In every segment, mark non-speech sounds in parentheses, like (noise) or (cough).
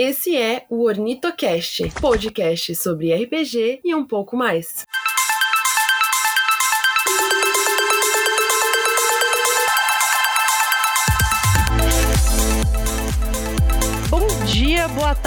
Esse é o Ornitocast, podcast sobre RPG e um pouco mais.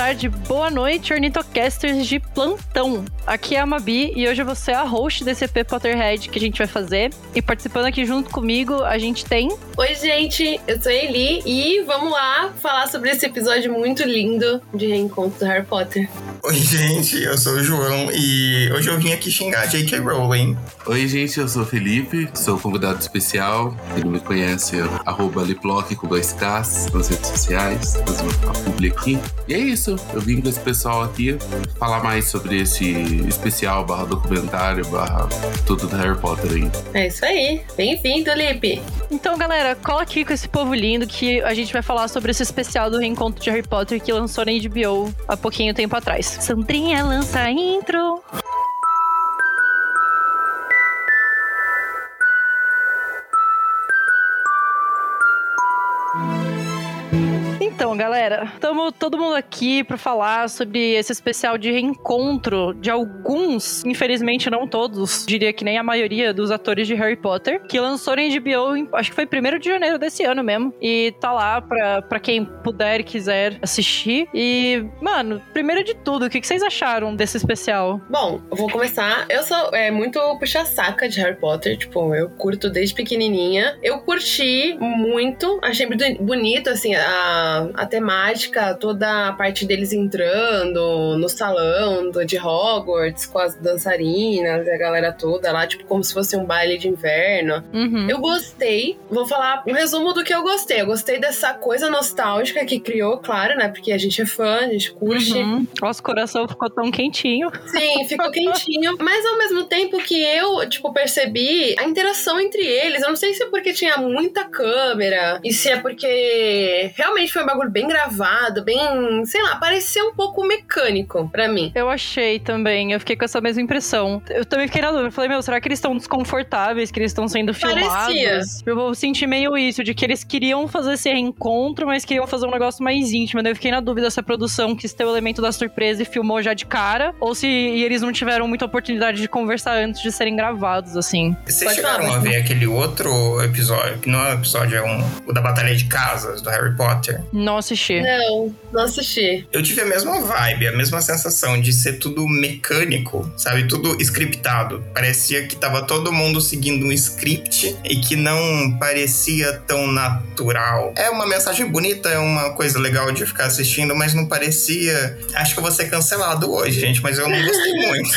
Tarde, boa noite, ornitocasters de plantão. Aqui é a Mabi e hoje eu vou ser a host desse EP Potterhead que a gente vai fazer. E participando aqui junto comigo, a gente tem. Oi, gente, eu sou a Eli e vamos lá falar sobre esse episódio muito lindo de reencontro do Harry Potter. Oi, gente, eu sou o João e hoje eu vim aqui xingar J.K. Rowling. Oi, gente, eu sou o Felipe, sou convidado especial. Quem não me conhece, arroba Liplock com dois Ks nas redes sociais, fazer uma publi aqui. E é isso, eu vim com esse pessoal aqui falar mais sobre esse especial, barra documentário, barra tudo do Harry Potter aí. É isso aí, bem-vindo, Lipe. Então, galera, cola aqui com esse povo lindo que a gente vai falar sobre esse especial do reencontro de Harry Potter que lançou na HBO há pouquinho tempo atrás. Sandrinha lança a intro. Então, galera, estamos todo mundo aqui para falar sobre esse especial de reencontro de alguns, infelizmente não todos, diria que nem a maioria dos atores de Harry Potter, que lançou em HBO, em, acho que foi 1 de janeiro desse ano mesmo. E tá lá pra, quem puder e quiser assistir. E, mano, primeiro de tudo, o que, que vocês acharam desse especial? Bom, vou começar. Eu sou é, muito puxa-saca de Harry Potter, tipo, eu curto desde pequenininha. Eu curti muito, achei muito bonito, assim, a temática, toda a parte deles entrando no salão do, de Hogwarts com as dançarinas e a galera toda lá, tipo, como se fosse um baile de inverno. Uhum. Eu gostei. Vou falar um resumo do que eu gostei. Eu gostei dessa coisa nostálgica que criou, claro, né? Porque a gente é fã, a gente curte. Uhum. Nosso coração ficou tão quentinho. Sim, ficou (laughs) quentinho. Mas ao mesmo tempo que eu, tipo, percebi a interação entre eles. Eu não sei se é porque tinha muita câmera e se é porque realmente foi um bagulho bem gravado, bem, sei lá, parecia um pouco mecânico para mim. Eu achei também, eu fiquei com essa mesma impressão. Eu também fiquei na dúvida, eu falei, meu, será que eles estão desconfortáveis, que eles estão sendo filmados? Parecia. Eu senti meio isso, de que eles queriam fazer esse reencontro, mas queriam fazer um negócio mais íntimo. Daí eu fiquei na dúvida se a produção quis ter o elemento da surpresa e filmou já de cara, ou se eles não tiveram muita oportunidade de conversar antes de serem gravados, assim. Vocês Pode chegaram falar, a ver aquele outro episódio, que não é um episódio, é um, o da Batalha de Casas, do Harry Potter? Não assisti. Não, não assisti. Eu tive a mesma vibe, a mesma sensação de ser tudo mecânico, sabe? Tudo scriptado. Parecia que tava todo mundo seguindo um script e que não parecia tão natural. É uma mensagem bonita, é uma coisa legal de ficar assistindo, mas não parecia. Acho que eu vou ser cancelado hoje, gente, mas eu não gostei (laughs) muito.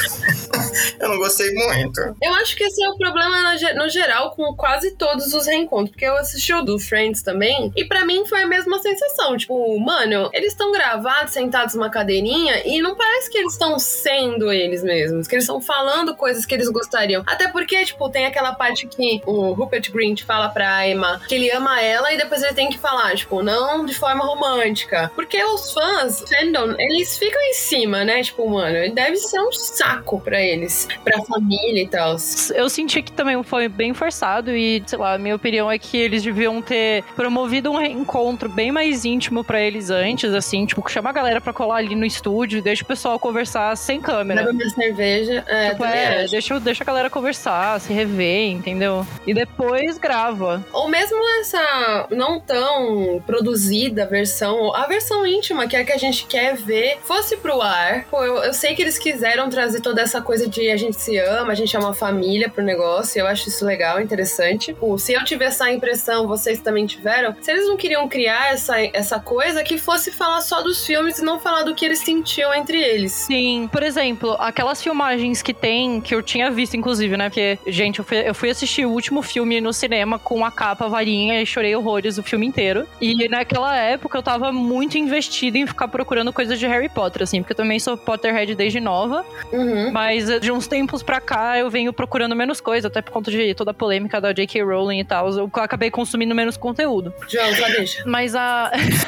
(laughs) eu não gostei muito. Eu acho que esse é o problema no, ge- no geral com quase todos os reencontros, porque eu assisti o do Friends também, e pra mim foi a mesma sensação. Tipo, mano, eles estão gravados, sentados numa cadeirinha, e não parece que eles estão sendo eles mesmos, que eles estão falando coisas que eles gostariam. Até porque, tipo, tem aquela parte que o Rupert Grint fala pra Emma que ele ama ela e depois ele tem que falar, tipo, não de forma romântica. Porque os fãs, fandom, eles ficam em cima, né? Tipo, mano, deve ser um saco pra eles, pra família e tal. Eu senti que também foi bem forçado e, sei lá, a minha opinião é que eles deviam ter promovido um reencontro bem mais íntimo pra eles antes, assim, tipo, chama a galera pra colar ali no estúdio, deixa o pessoal conversar sem câmera. Leva minha cerveja. É, Tipo, é, deixa, deixa a galera conversar, se rever, entendeu? E depois grava. Ou mesmo essa não tão produzida versão, a versão íntima, que é a que a gente quer ver, fosse pro ar. Pô, eu, eu sei que eles quiseram trazer toda essa coisa de a gente se ama, a gente é uma família pro negócio, eu acho isso legal, interessante. Pô, se eu tive essa impressão, vocês também tiveram, se eles não queriam criar essa, essa coisa que fosse falar só dos filmes e não falar do que eles sentiam entre eles. Sim, por exemplo, aquelas filmagens que tem, que eu tinha visto, inclusive, né? Porque, gente, eu fui, eu fui assistir o último filme no cinema com a capa varinha e chorei horrores o filme inteiro. E naquela época eu tava muito investida em ficar procurando coisas de Harry Potter, assim, porque eu também sou Potterhead desde nova. Uhum. Mas eh, de uns tempos pra cá eu venho procurando menos coisa, até por conta de toda a polêmica da J.K. Rowling e tal. Eu acabei consumindo menos conteúdo. João, já deixa. Mas a. (laughs)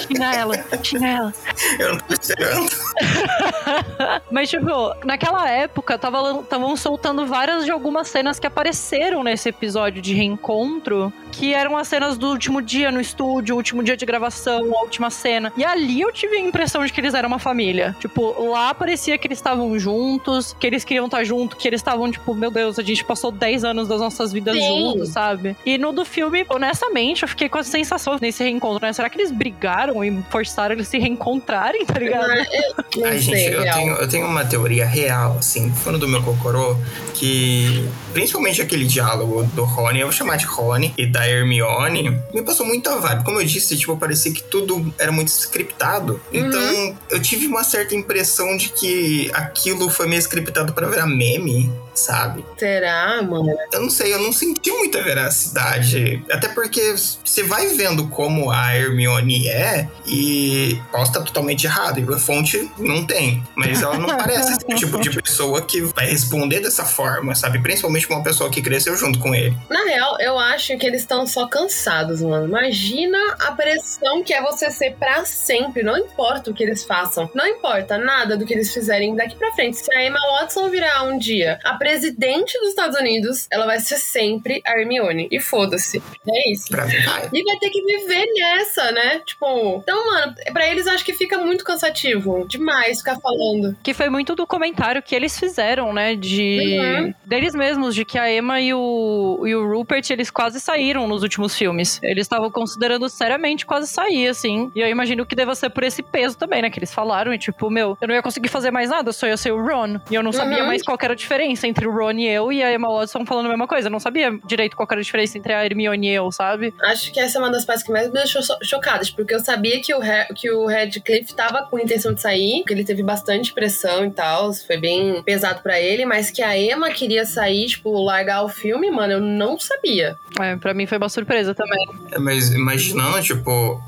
Xinga ela, xinga ela. Eu não tô esperando. (laughs) Mas, tipo, naquela época, estavam soltando várias de algumas cenas que apareceram nesse episódio de reencontro, que eram as cenas do último dia no estúdio, o último dia de gravação, a última cena. E ali eu tive a impressão de que eles eram uma família. Tipo, lá parecia que eles estavam juntos, que eles queriam estar juntos, que eles estavam, tipo, meu Deus, a gente passou 10 anos das nossas vidas Sim. juntos, sabe? E no do filme, honestamente, eu fiquei com a sensação nesse reencontro, né? Será que eles brigaram e forçaram eles se reencontrarem, tá ligado? Não, Ai, sei, gente, eu tenho, eu tenho uma teoria real, assim, falando do meu Cocorô, que principalmente aquele diálogo do Rony, eu vou chamar de Rony, e da Hermione, me passou muita vibe. Como eu disse, tipo, parecia que tudo era muito scriptado. Uhum. Então, eu tive uma certa impressão de que aquilo foi meio scriptado para virar meme sabe? Será, mano? Eu não sei, eu não senti muita veracidade. Até porque você vai vendo como a Hermione é e posso estar totalmente errado. E a fonte não tem. Mas ela não (laughs) parece esse tipo de pessoa que vai responder dessa forma, sabe? Principalmente uma pessoa que cresceu junto com ele. Na real, eu acho que eles estão só cansados, mano. Imagina a pressão que é você ser para sempre. Não importa o que eles façam. Não importa nada do que eles fizerem daqui para frente. Se a Emma Watson virar um dia a presidente dos Estados Unidos, ela vai ser sempre a Hermione. E foda-se. É isso. Pra e vai ter que viver nessa, né? Tipo, então, mano, pra eles acho que fica muito cansativo. Demais ficar falando. Que foi muito do comentário que eles fizeram, né? De. Uhum. Deles mesmos, de que a Emma e o, e o Rupert, eles quase saíram nos últimos filmes. Eles estavam considerando seriamente quase sair, assim. E eu imagino que deva ser por esse peso também, né? Que eles falaram. E tipo, meu, eu não ia conseguir fazer mais nada, só ia ser o Ron. E eu não sabia uhum. mais qual era a diferença entre o Ron e eu e a Emma Watson falando a mesma coisa. Eu não sabia direito qual era a diferença entre a Hermione e eu, sabe? Acho que essa é uma das partes que mais me deixou chocadas, porque eu sabia que o, que o Radcliffe tava com intenção de sair, que ele teve bastante pressão e tal, foi bem pesado para ele, mas que a Emma queria sair, tipo, largar o filme, mano, eu não sabia. É, pra mim foi uma surpresa também. É, mas imaginando, tipo,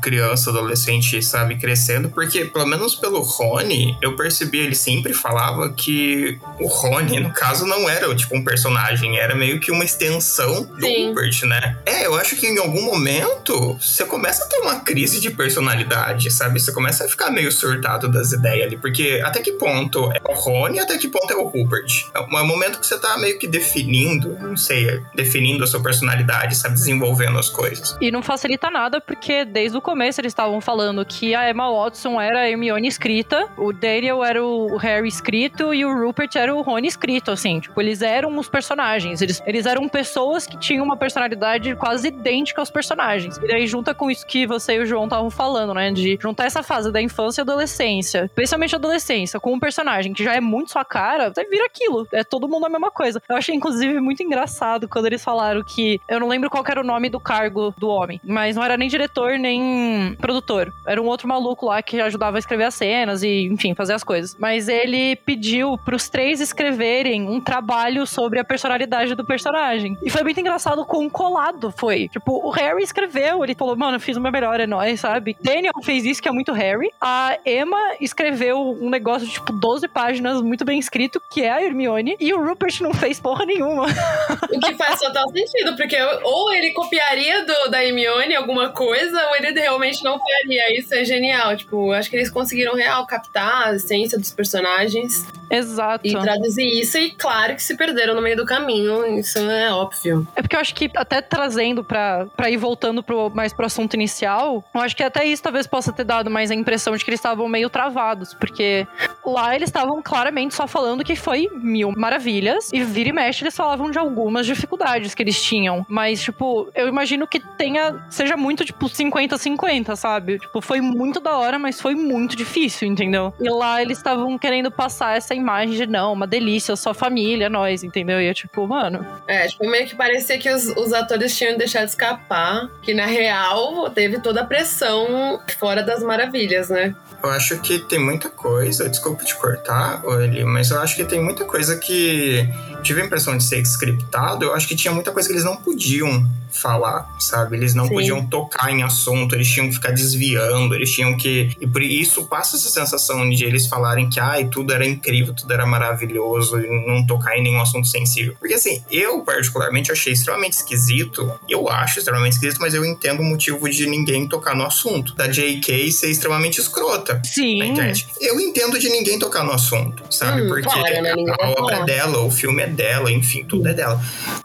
criança, adolescente, sabe, crescendo, porque pelo menos pelo Rony, eu percebi, ele sempre falava que o Rony Rony, no caso, não era tipo um personagem, era meio que uma extensão do Sim. Rupert, né? É, eu acho que em algum momento você começa a ter uma crise de personalidade, sabe? Você começa a ficar meio surtado das ideias ali, porque até que ponto é o Rony, até que ponto é o Rupert? É um momento que você tá meio que definindo, não sei, definindo a sua personalidade, sabe? Desenvolvendo as coisas. E não facilita nada, porque desde o começo eles estavam falando que a Emma Watson era a Hermione escrita, o Daniel era o Harry escrito e o Rupert era o Rony escrito, assim. Tipo, eles eram os personagens. Eles, eles eram pessoas que tinham uma personalidade quase idêntica aos personagens. E daí junta com isso que você e o João estavam falando, né? De juntar essa fase da infância e adolescência, especialmente a adolescência, com um personagem que já é muito sua cara, você vira aquilo. É todo mundo a mesma coisa. Eu achei, inclusive, muito engraçado quando eles falaram que. Eu não lembro qual era o nome do cargo do homem, mas não era nem diretor nem produtor. Era um outro maluco lá que ajudava a escrever as cenas e, enfim, fazer as coisas. Mas ele pediu pros três escrever escreverem um trabalho sobre a personalidade do personagem. E foi muito engraçado com colado foi. Tipo, o Harry escreveu, ele falou, mano, eu fiz o meu melhor, é nóis, sabe? Daniel fez isso, que é muito Harry. A Emma escreveu um negócio de, tipo, 12 páginas, muito bem escrito, que é a Hermione. E o Rupert não fez porra nenhuma. O que faz total sentido, porque ou ele copiaria do, da Hermione alguma coisa, ou ele realmente não faria. Isso é genial. Tipo, acho que eles conseguiram real captar a essência dos personagens. Exato. E traduzir isso, e claro que se perderam no meio do caminho, isso é óbvio. É porque eu acho que até trazendo pra, pra ir voltando pro, mais pro assunto inicial, eu acho que até isso talvez possa ter dado mais a impressão de que eles estavam meio travados, porque lá eles estavam claramente só falando que foi mil maravilhas, e vira e mexe eles falavam de algumas dificuldades que eles tinham. Mas, tipo, eu imagino que tenha, seja muito, tipo, 50-50, sabe? Tipo, foi muito da hora, mas foi muito difícil, entendeu? E lá eles estavam querendo passar essa imagem de não, uma delícia, sua família, nós, entendeu? E é tipo, mano. É, tipo, meio que parecia que os, os atores tinham deixado escapar, que na real teve toda a pressão fora das maravilhas, né? Eu acho que tem muita coisa, desculpa te cortar, Oli, mas eu acho que tem muita coisa que tive a impressão de ser scriptado. Eu acho que tinha muita coisa que eles não podiam falar, sabe? Eles não Sim. podiam tocar em assunto, eles tinham que ficar desviando, eles tinham que. E por isso passa essa sensação de eles falarem que ai, tudo era incrível, tudo era maravilhoso cuidadoso em não tocar em nenhum assunto sensível. Porque assim, eu particularmente achei extremamente esquisito, eu acho extremamente esquisito, mas eu entendo o motivo de ninguém tocar no assunto. Da J.K. ser extremamente escrota na Sim. internet. Eu entendo de ninguém tocar no assunto, sabe? Hum, Porque claro, né? A vai obra é dela, o filme é dela, enfim, tudo é dela.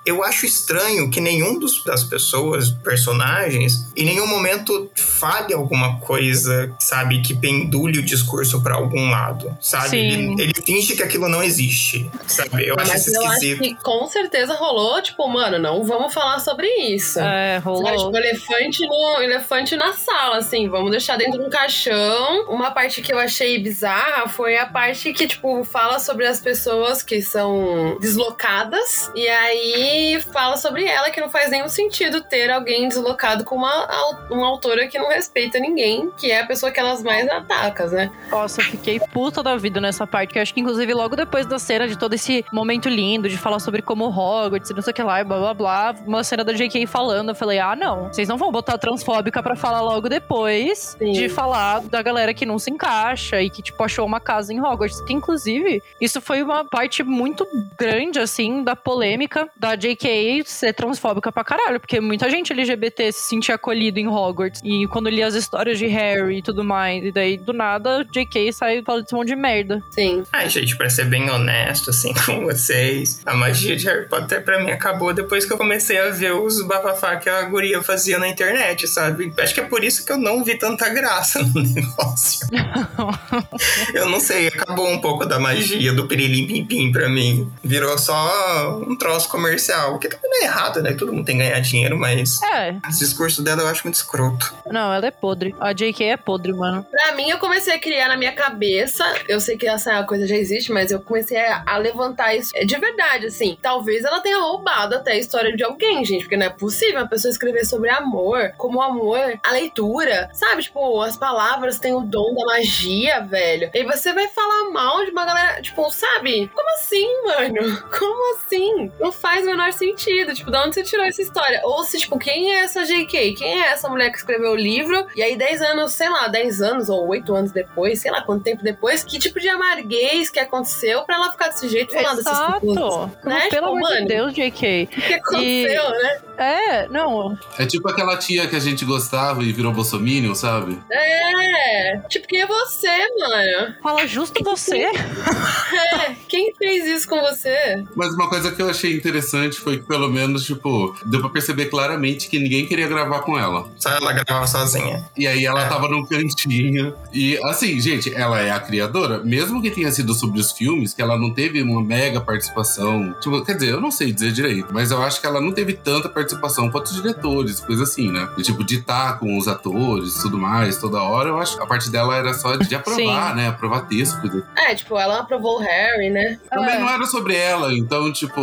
Eu acho estranho que nenhum dos, das pessoas, personagens, em nenhum momento fale alguma coisa, sabe, que pendule o discurso pra algum lado, sabe? Ele, ele finge que aquilo não existe, sabe? Eu acho Mas isso eu acho que com certeza rolou, tipo, mano, não vamos falar sobre isso. É, Sabe, rolou. tipo, elefante, no, elefante na sala, assim, vamos deixar dentro de um caixão. Uma parte que eu achei bizarra foi a parte que, tipo, fala sobre as pessoas que são deslocadas. E aí fala sobre ela, que não faz nenhum sentido ter alguém deslocado com uma, uma autora que não respeita ninguém, que é a pessoa que elas mais atacam, né? Nossa, eu fiquei puta da vida nessa parte, que eu acho que inclusive logo depois da cena de todo esse momento lindo de falar sobre como Hogwarts e não sei o que lá e blá blá blá, uma cena da JK falando, eu falei, ah não, vocês não vão botar a transfóbica pra falar logo depois Sim. de falar da galera que não se encaixa e que, tipo, achou uma casa em Hogwarts, que inclusive, isso foi uma parte muito grande, assim, da polêmica da JK ser transfóbica pra caralho, porque muita gente LGBT se sentia acolhido em Hogwarts, e quando lia as histórias de Harry e tudo mais, e daí, do nada, JK sai falando esse monte de merda. Sim. Ai, gente, pra ser bem honesto, assim, (laughs) com vocês, a magia de Harry Potter pra mim acabou depois que eu comecei a ver os bafafá que a guria fazia na internet, sabe? Acho que é por isso que eu não vi tanta graça (laughs) no negócio. (laughs) eu não sei, acabou um pouco da magia do pirilim pim pim pra mim. Virou só um troço comercial, o que também não é errado, né? Todo mundo tem que ganhar dinheiro, mas É, o discurso dela eu acho muito escroto. não, ela é podre. A JK é podre, mano. Pra mim, eu comecei a criar na minha cabeça. Eu sei que essa coisa já existe, mas eu comecei a, a levantar isso é de verdade, assim. Talvez ela tenha roubado até a história de alguém, gente, porque não é possível uma pessoa escrever sobre amor, como amor, a leitura, sabe? Tipo, as palavras têm o dom da magia, velho. E você vai falar mal de uma galera, tipo, sabe? Como assim, mano? (laughs) Como assim? Não faz o menor sentido. Tipo, de onde você tirou essa história? Ou se, tipo, quem é essa JK? Quem é essa mulher que escreveu o livro? E aí, 10 anos, sei lá, 10 anos ou 8 anos depois, sei lá quanto tempo depois, que tipo de amarguez que aconteceu pra ela ficar desse jeito falando essas Exato. coisas? Não, Né? Pelo Tipo, amor de mano. Deus, JK. O que aconteceu, né? É, não. É tipo aquela tia que a gente gostava e virou bolsominion, sabe? É. Tipo, quem é você, mano? Fala justo você. (laughs) É. Quem fez isso com você? Mas uma coisa que eu achei interessante foi que, pelo menos, tipo, deu pra perceber claramente que ninguém queria gravar com ela. Só ela gravava sozinha. E aí ela É. tava num cantinho. E assim, gente, ela é a criadora. Mesmo que tenha sido sobre os filmes, que ela não teve uma mega participação. Tipo, quer dizer, eu não sei dizer direito, mas eu acho que ela não teve tanta participação quanto os diretores, coisa assim, né? E, tipo, de estar com os atores e tudo mais, toda hora, eu acho que a parte dela era só de aprovar, né? Aprovar texto. coisa É, tipo, ela aprovou o Harry, né? Também É. não era sobre ela, então, tipo,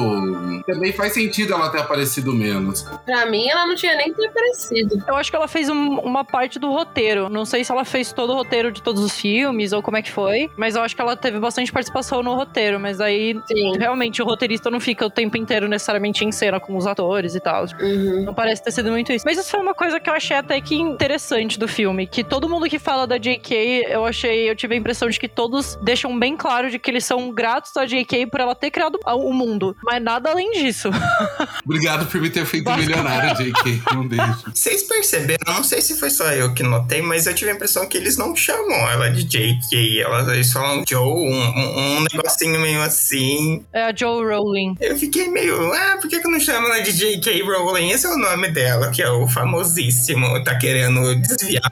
também faz sentido ela ter aparecido menos. Pra mim, ela não tinha nem que ter aparecido. Eu acho que ela fez um- uma parte do roteiro. Não sei se ela fez todo o roteiro de todos os filmes ou como é que foi, mas eu acho que ela teve bastante participação no roteiro. Mas aí, Sim. realmente, o roteirista não fica o tempo inteiro necessariamente em cena com os atores e tal. Uhum. Não parece ter sido muito isso. Mas isso foi uma coisa que eu achei até que interessante do filme. Que todo mundo que fala da JK, eu achei, eu tive a impressão de que todos deixam bem claro de que eles são gratos à JK por ela ter criado o mundo. Mas nada além disso. (laughs) Obrigado por me ter feito Basta- milionário, JK. Um beijo. Vocês perceberam, não sei se foi só eu que notei, mas eu tive a impressão que eles não chamam ela de JK. Elas, eles falam Joe, um, um, um negocinho meio assim. É a Joe Rowling. Eu fiquei meio, ah, por que, que não chamam ela de JK Rowling? Esse é o nome dela, que é o famosíssimo, tá querendo desviar.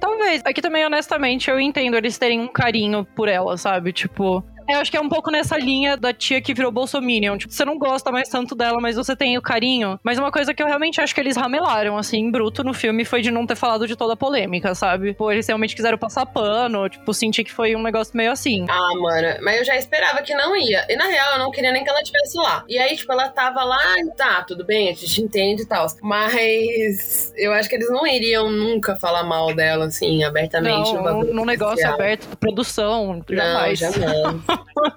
Talvez. Aqui também, honestamente, eu entendo eles terem um carinho por ela, sabe? Tipo. Eu acho que é um pouco nessa linha da tia que virou Bolsominion. Tipo, você não gosta mais tanto dela, mas você tem o carinho. Mas uma coisa que eu realmente acho que eles ramelaram, assim, em bruto no filme foi de não ter falado de toda a polêmica, sabe? Pô, eles realmente quiseram passar pano. Tipo, senti que foi um negócio meio assim. Ah, mano, mas eu já esperava que não ia. E na real, eu não queria nem que ela estivesse lá. E aí, tipo, ela tava lá, tá, tudo bem, a gente entende e tal. Mas eu acho que eles não iriam nunca falar mal dela, assim, abertamente Não, num negócio aberto produção, jamais. Não, jamais. (laughs)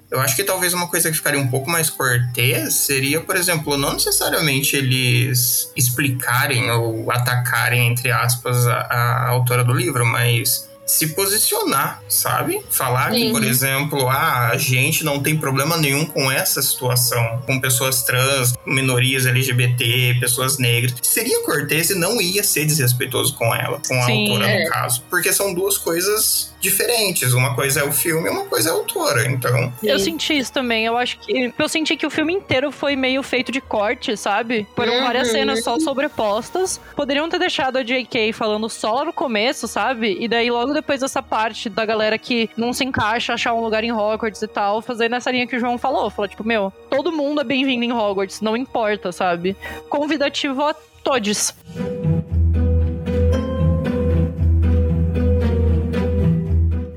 Eu acho que talvez uma coisa que ficaria um pouco mais cortês seria, por exemplo, não necessariamente eles explicarem ou atacarem, entre aspas, a, a autora do livro, mas se posicionar, sabe? Falar Sim. que, por exemplo, ah, a gente não tem problema nenhum com essa situação, com pessoas trans, minorias LGBT, pessoas negras. Seria cortês e não ia ser desrespeitoso com ela, com a Sim, autora, é. no caso. Porque são duas coisas diferentes. Uma coisa é o filme e uma coisa é a autora. Então, Eu senti isso também. Eu acho que. Eu senti que o filme inteiro foi meio feito de corte, sabe? Foram Uhum. várias cenas só sobrepostas. Poderiam ter deixado a J.K. falando só no começo, sabe? E daí, logo depois dessa parte da galera que não se encaixa, achar um lugar em Hogwarts e tal, fazer nessa linha que o João falou. Falou, tipo, meu, todo mundo é bem-vindo em Hogwarts, não importa, sabe? Convidativo a todos.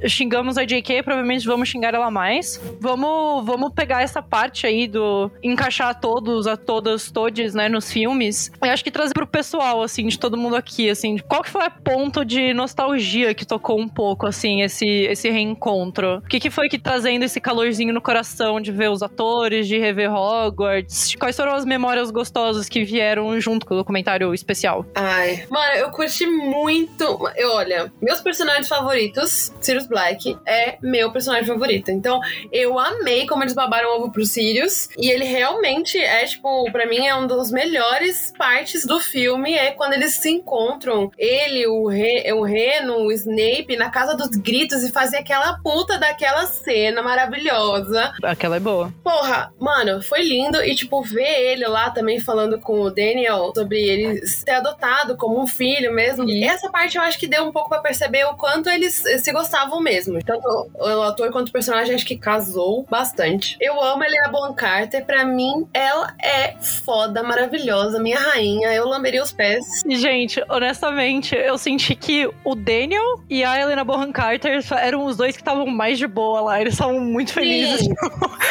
Xingamos a JK, provavelmente vamos xingar ela mais. Vamos, vamos pegar essa parte aí do encaixar todos, a todas, todes, né, nos filmes. E acho que trazer pro pessoal, assim, de todo mundo aqui, assim, qual que foi o ponto de nostalgia que tocou um pouco, assim, esse, esse reencontro? O que, que foi que trazendo esse calorzinho no coração de ver os atores, de rever Hogwarts? Quais foram as memórias gostosas que vieram junto com o documentário especial? Ai, mano, eu curti muito. Eu, olha, meus personagens favoritos, Sirius Black é meu personagem favorito. Então, eu amei como eles babaram ovo pro Sirius. E ele realmente é, tipo, pra mim é um dos melhores partes do filme. É quando eles se encontram. Ele, o, Re, o Reno, o Snape, na casa dos gritos e fazer aquela puta daquela cena maravilhosa. Aquela é boa. Porra, mano, foi lindo. E, tipo, ver ele lá também falando com o Daniel sobre ele ter adotado como um filho mesmo. E essa parte eu acho que deu um pouco pra perceber o quanto eles se gostavam mesmo. Tanto o ator quanto o personagem acho que casou bastante. Eu amo a Helena Bonham Carter. Pra mim, ela é foda, maravilhosa, minha rainha. Eu lamberia os pés. Gente, honestamente, eu senti que o Daniel e a Helena Bonham Carter eram os dois que estavam mais de boa lá. Eles estavam muito felizes. (laughs)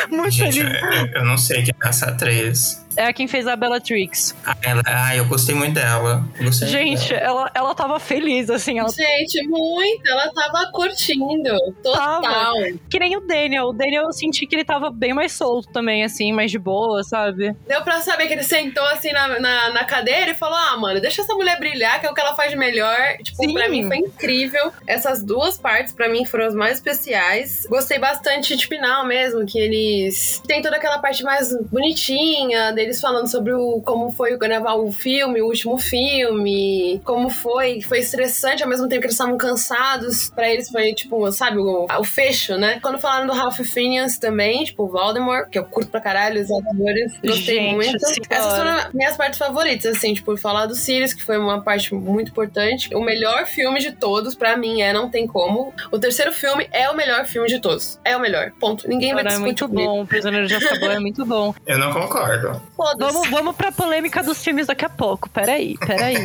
Muito gente, felizes. eu, eu não sei quem é essa atriz. É quem fez a Bellatrix. Ah, ela, ah, eu gostei muito dela. Gostei Gente, dela. ela, ela tava feliz, assim. Ela Gente, muito. Ela tava curtindo. Total. Tava. Que nem o Daniel. O Daniel eu senti que ele tava bem mais solto também, assim, mais de boa, sabe? Deu pra saber que ele sentou assim na, na, na cadeira e falou: Ah, mano, deixa essa mulher brilhar, que é o que ela faz de melhor. Tipo, Sim. pra mim foi incrível. Essas duas partes, pra mim, foram as mais especiais. Gostei bastante de final mesmo, que eles. Tem toda aquela parte mais bonitinha deles falando sobre o, como foi gravar o filme, o último filme, como foi. Foi estressante ao mesmo tempo que eles estavam cansados. Pra eles foi, tipo, sabe, o, o fecho, né? Quando falaram do Ralph Fiennes também, tipo, o Voldemort, que eu curto pra caralho, os atores. Gostei Gente, muito. Essas foram minhas partes favoritas, assim, tipo, falar do Sirius, que foi uma parte muito importante. O melhor filme de todos, pra mim, é Não Tem Como. O terceiro filme é o melhor filme de todos. É o melhor. Ponto. Ninguém vai Cara, é discutir muito comigo. bom. O Prisioneiro de Azkaban é muito bom. Eu não concordo. Vamos, vamos pra polêmica dos filmes daqui a pouco. Peraí, peraí.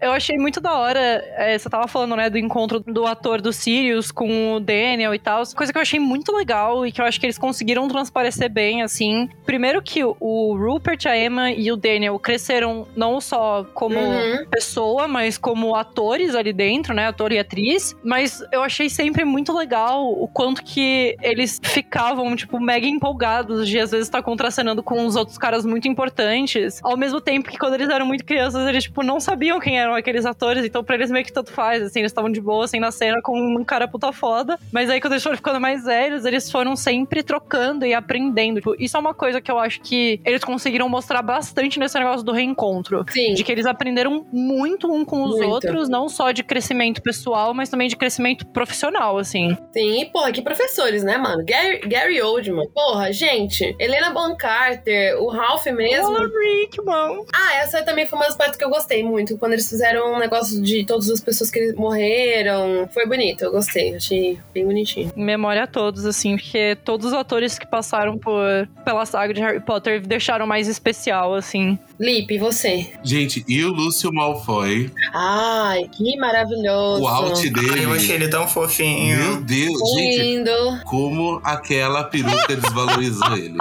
eu achei muito da hora. é, você tava falando, né, do encontro do ator do Sirius com o Daniel e tal. Coisa que eu achei muito legal e que eu acho que eles conseguiram transparecer bem, assim. Primeiro que o- Rupert, a Emma e o Daniel cresceram não só como Uhum. pessoa, mas como atores ali dentro, né? Ator e atriz. Mas eu achei sempre muito legal o quanto que eles ficavam, tipo, mega empolgados de às vezes estar contracenando com os outros caras muito importantes. Ao mesmo tempo que quando eles eram muito crianças, eles, tipo, não sabiam quem eram aqueles atores. Então, pra eles meio que tanto faz, assim, eles estavam de boa, assim, na cena com um cara puta foda. Mas aí, quando eles foram ficando mais velhos, eles foram sempre trocando e aprendendo. Tipo, isso é uma coisa que eu acho que eles conseguiram mostrar bastante nesse negócio do reencontro. Sim. De que eles aprenderam muito um com os Muito. outros, não só de crescimento pessoal, mas também de crescimento profissional, assim. Sim, e porra, que professores, né, mano? Gary, Gary Oldman. Porra, gente. Helena Bonham Carter, o Ralph mesmo. Olá, Rick, mano. Ah, essa também foi uma das partes que eu gostei muito. Quando eles fizeram um negócio de todas as pessoas que morreram. Foi bonito, eu gostei. Achei bem bonitinho. Em memória a todos, assim, porque todos os atores que passaram por, pela saga de Harry Potter deixaram mais especial, assim. Lipe, e você? Gente, e o Lúcio Malfoy? Ai, que maravilhoso. O out Ai, dele. eu achei ele tão fofinho. Meu Deus, gente, Lindo. como aquela peruca desvalorizou ele.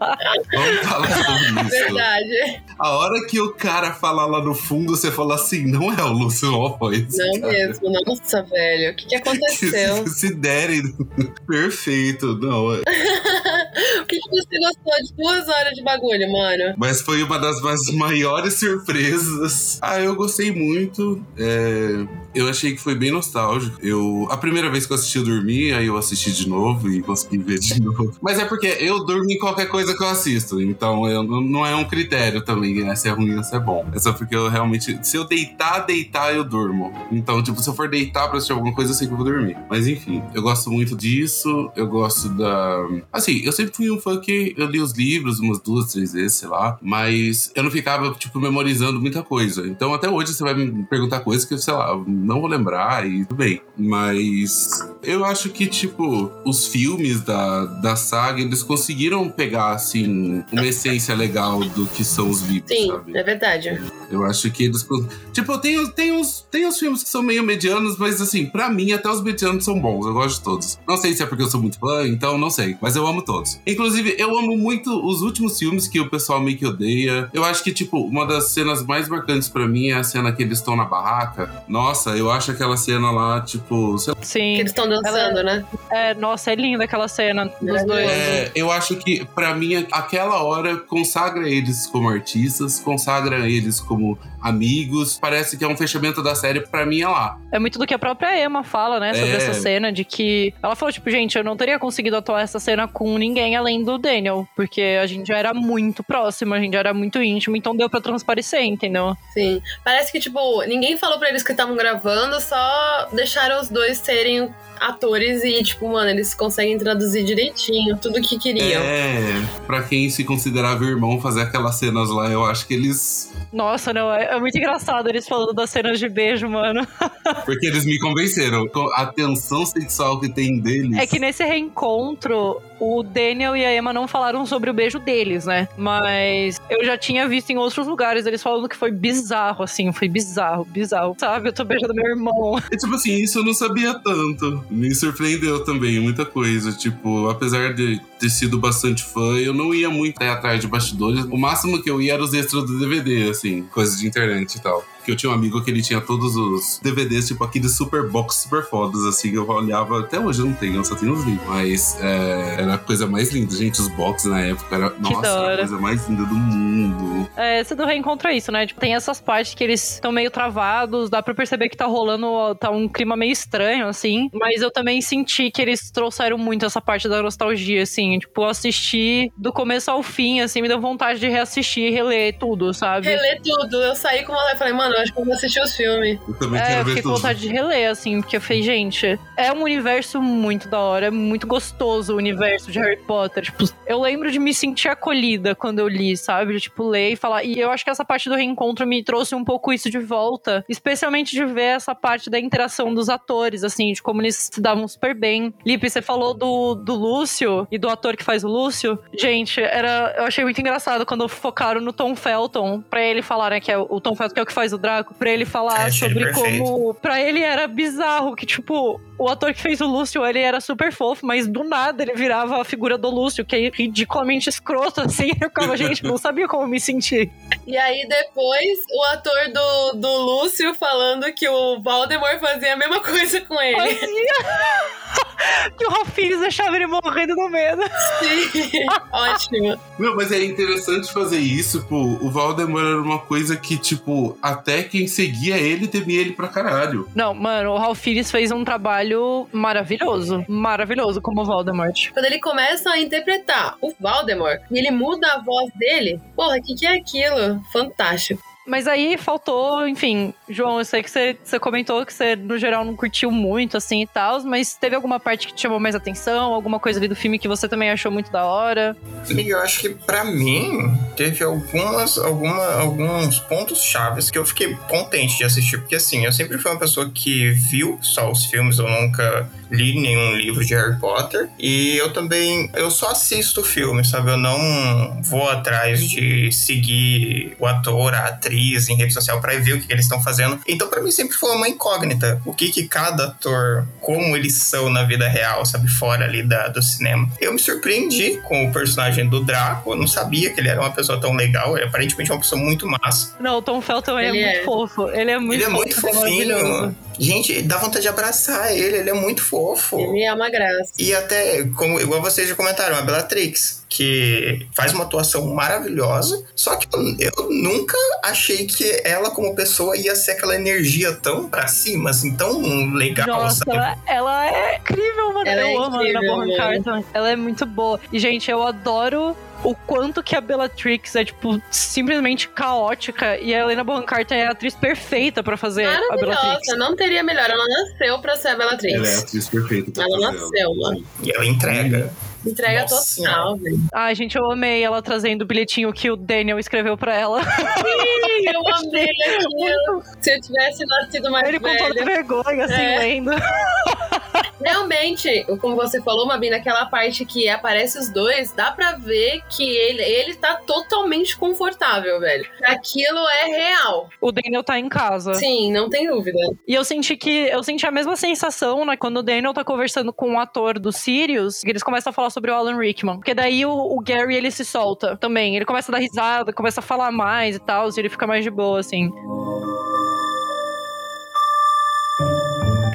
Vamos falar sobre isso. Verdade. A hora que o cara fala lá no fundo, você fala assim, não é o Lúcio esse Não cara. mesmo. Nossa, velho. O que, que (laughs) aconteceu? Se, se derem. (laughs) Perfeito, não. é- (laughs) o que, que você gostou de duas horas de bagulho, mano? Mas foi uma das mais maiores surpresas. Ah, eu gostei muito. É, eu achei que foi bem nostálgico. Eu, a primeira vez que eu assisti, eu dormi, aí eu assisti de novo e consegui ver de novo. Mas é porque eu durmo em qualquer coisa que eu assisto, então eu, não é um critério também, né, se é ruim ou se é bom. É só porque eu realmente. Se eu deitar, deitar, eu durmo. Então, tipo, se eu for deitar pra assistir alguma coisa, eu sei que eu vou dormir. Mas enfim, eu gosto muito disso. Eu gosto da. Assim, eu sempre fui um fã que eu li os livros umas duas, três vezes, sei lá. Mas eu não ficava, tipo, memorizando muita coisa. Então, até hoje você vai me perguntar coisas que, sei lá, não vou lembrar e tudo bem. Mas eu acho que, tipo, os filmes da, da saga, eles conseguiram pegar, assim, uma essência legal do que são os livros, Sim, sabe? é verdade. Eu acho que eles. Tipo, tem, tem, uns, tem uns filmes que são meio medianos, mas assim, pra mim, até os medianos são bons. Eu gosto de todos. Não sei se é porque eu sou muito fã, então não sei. Mas eu amo todos. Inclusive, eu amo muito os últimos filmes que o pessoal meio que odeia. Eu acho que, tipo, uma das cenas mais marcantes pra mim é a cena que eles estão na barraca. Nossa, eu acho aquela cena lá, tipo. sei lá, Sim. Que eles estão dançando, né? É, nossa, é linda aquela cena dos dois. É, eu acho que, pra mim, aquela hora consagra eles como artistas, consagra eles como amigos. Parece que é um fechamento da série, pra mim, é lá. É muito do que a própria Emma fala, né, sobre É. essa cena, de que ela falou, tipo, gente, eu não teria conseguido atuar essa cena com ninguém além do Daniel, porque a gente já era muito próximo, a gente já era muito íntimo, então deu pra transparecer, entendeu? Sim. Parece que, tipo, ninguém falou pra eles que estavam gravando, só deixaram os dois serem atores e, tipo, mano, eles conseguem traduzir direitinho tudo que queriam. É, pra quem se considerava irmão fazer aquelas cenas lá, eu acho que eles. Nossa, não, é, é muito engraçado eles falando das cenas de beijo, mano. (laughs) Porque eles me convenceram. Com a tensão sexual que tem deles. É que nesse reencontro, o Daniel e a Emma não falaram sobre o beijo deles, né? Mas eu já tinha visto em outros lugares eles falando que foi bizarro, assim, foi bizarro, bizarro. Sabe, eu tô beijando meu irmão. É tipo assim, isso eu não sabia tanto. Me surpreendeu também, muita coisa. Tipo, apesar de ter sido bastante fã, eu não ia muito atrás de bastidores. O máximo que eu ia era os extras do DVD, assim, coisas de internet e tal. Que eu tinha um amigo que ele tinha todos os DVDs, tipo aqueles super box super fodas, assim, que eu olhava. Até hoje eu não tenho, eu só tenho os livros. Mas é, era a coisa mais linda. Gente, os boxes na época era. Nossa, da era a coisa mais linda do mundo. É, esse do reencontro é isso, né? Tipo, tem essas partes que eles estão meio travados, dá pra perceber que tá rolando, tá um clima meio estranho, assim. Mas eu também senti que eles trouxeram muito essa parte da nostalgia, assim. Tipo, eu assisti do começo ao fim, assim, me deu vontade de reassistir e reler tudo, sabe? Reler tudo. Eu saí com uma e falei, mano, eu acho que eu vou assistir os filmes. Eu também É, quero eu ver fiquei com vontade de reler, assim, porque eu falei, gente, é um universo muito da hora, é muito gostoso o universo de Harry Potter. Tipo, eu lembro de me sentir acolhida quando eu li, sabe? De, tipo, ler e falar. E eu acho que essa parte do reencontro me trouxe um pouco isso de volta, especialmente de ver essa parte da interação dos atores, assim, de como eles se davam super bem. Lipe, você falou do, do Lúcio e do ator que faz o Lúcio. Gente, era, eu achei muito engraçado quando focaram no Tom Felton, pra ele falar, né, que é o Tom Felton que é o que faz o Draco, pra ele falar É, ele sobre perfeito. como pra ele era bizarro que tipo o ator que fez o Lúcio ele era super fofo mas do nada ele virava a figura do Lúcio que é ridiculamente escroto (laughs) assim eu ficava gente não sabia como me sentir E aí depois o ator do, do Lúcio falando que o Voldemort fazia a mesma (laughs) coisa com ele. fazia que o Rafines deixava ele morrendo no medo Sim. (laughs) Ótimo. Meu, mas é interessante fazer isso, pô. O Valdemar era uma coisa que, tipo, até quem seguia ele temia ele pra caralho. não mano o Ralph Fiennes fez um trabalho maravilhoso maravilhoso como Voldemort Quando ele começa a interpretar o Voldemort e ele muda a voz dele, porra, o que, que é aquilo? Fantástico. Mas aí faltou, enfim, João, eu sei que você, você comentou que você, no geral, não curtiu muito, assim, e tal, mas teve alguma parte que te chamou mais atenção? Alguma coisa ali do filme que você também achou muito da hora? E eu acho que pra mim teve algumas, alguma, alguns pontos chaves que eu fiquei contente de assistir, porque assim, eu sempre fui uma pessoa que viu só os filmes, eu nunca li nenhum livro de Harry Potter, e eu também, eu só assisto filme, sabe? Eu não vou atrás de seguir o ator, a atriz em rede social pra ver o que, que eles estão fazendo. Então pra mim sempre foi uma incógnita, o que que cada ator, como eles são na vida real, sabe? Fora ali da, do cinema. Eu me surpreendi com o personagem do Draco, eu não sabia que ele era uma pessoa tão legal, ele aparentemente é uma pessoa muito massa. Não, o Tom Felton ele, Ele é muito é. fofo. Ele é muito ele é fofo, muito é fofinho. Gente, dá vontade de abraçar ele, ele é muito fofo. Ele é uma graça. E até, como, igual vocês já comentaram, a Bellatrix, que faz uma atuação maravilhosa, só que eu, eu nunca achei que ela, como pessoa, ia ser aquela energia tão pra cima, assim, tão legal, Nossa, sabe? ela, ela é incrível, mano. Ela eu é amo a incrível, mano. Carter. Ela é muito boa. E, gente, eu adoro o quanto que a Bellatrix é, tipo, simplesmente caótica. E a Helena Bonham Carter é a atriz perfeita pra fazer a Bellatrix. Maravilhosa, não teria melhor. Ela nasceu pra ser a Bellatrix. Ela é a atriz perfeita pra Ela fazer nasceu, mano. E ela entrega. Entrega Nossa total, velho. Ai, gente, eu amei ela trazendo o bilhetinho que o Daniel escreveu pra ela. Eu (laughs) amei aquilo. Se eu tivesse nascido mais Ele com velha. toda vergonha, assim, É. lendo. Realmente, como você falou, Mabi, naquela parte que aparece os dois, dá pra ver que ele, ele tá totalmente confortável, velho. Aquilo é real. O Daniel tá em casa. Sim, não tem dúvida. E eu senti que eu senti a mesma sensação, né, quando o Daniel tá conversando com o ator do Sirius, que eles começam a falar sobre o Alan Rickman. Porque daí o, o Gary ele se solta também. Ele começa a dar risada, começa a falar mais e tal, e ele fica mais de boa, assim.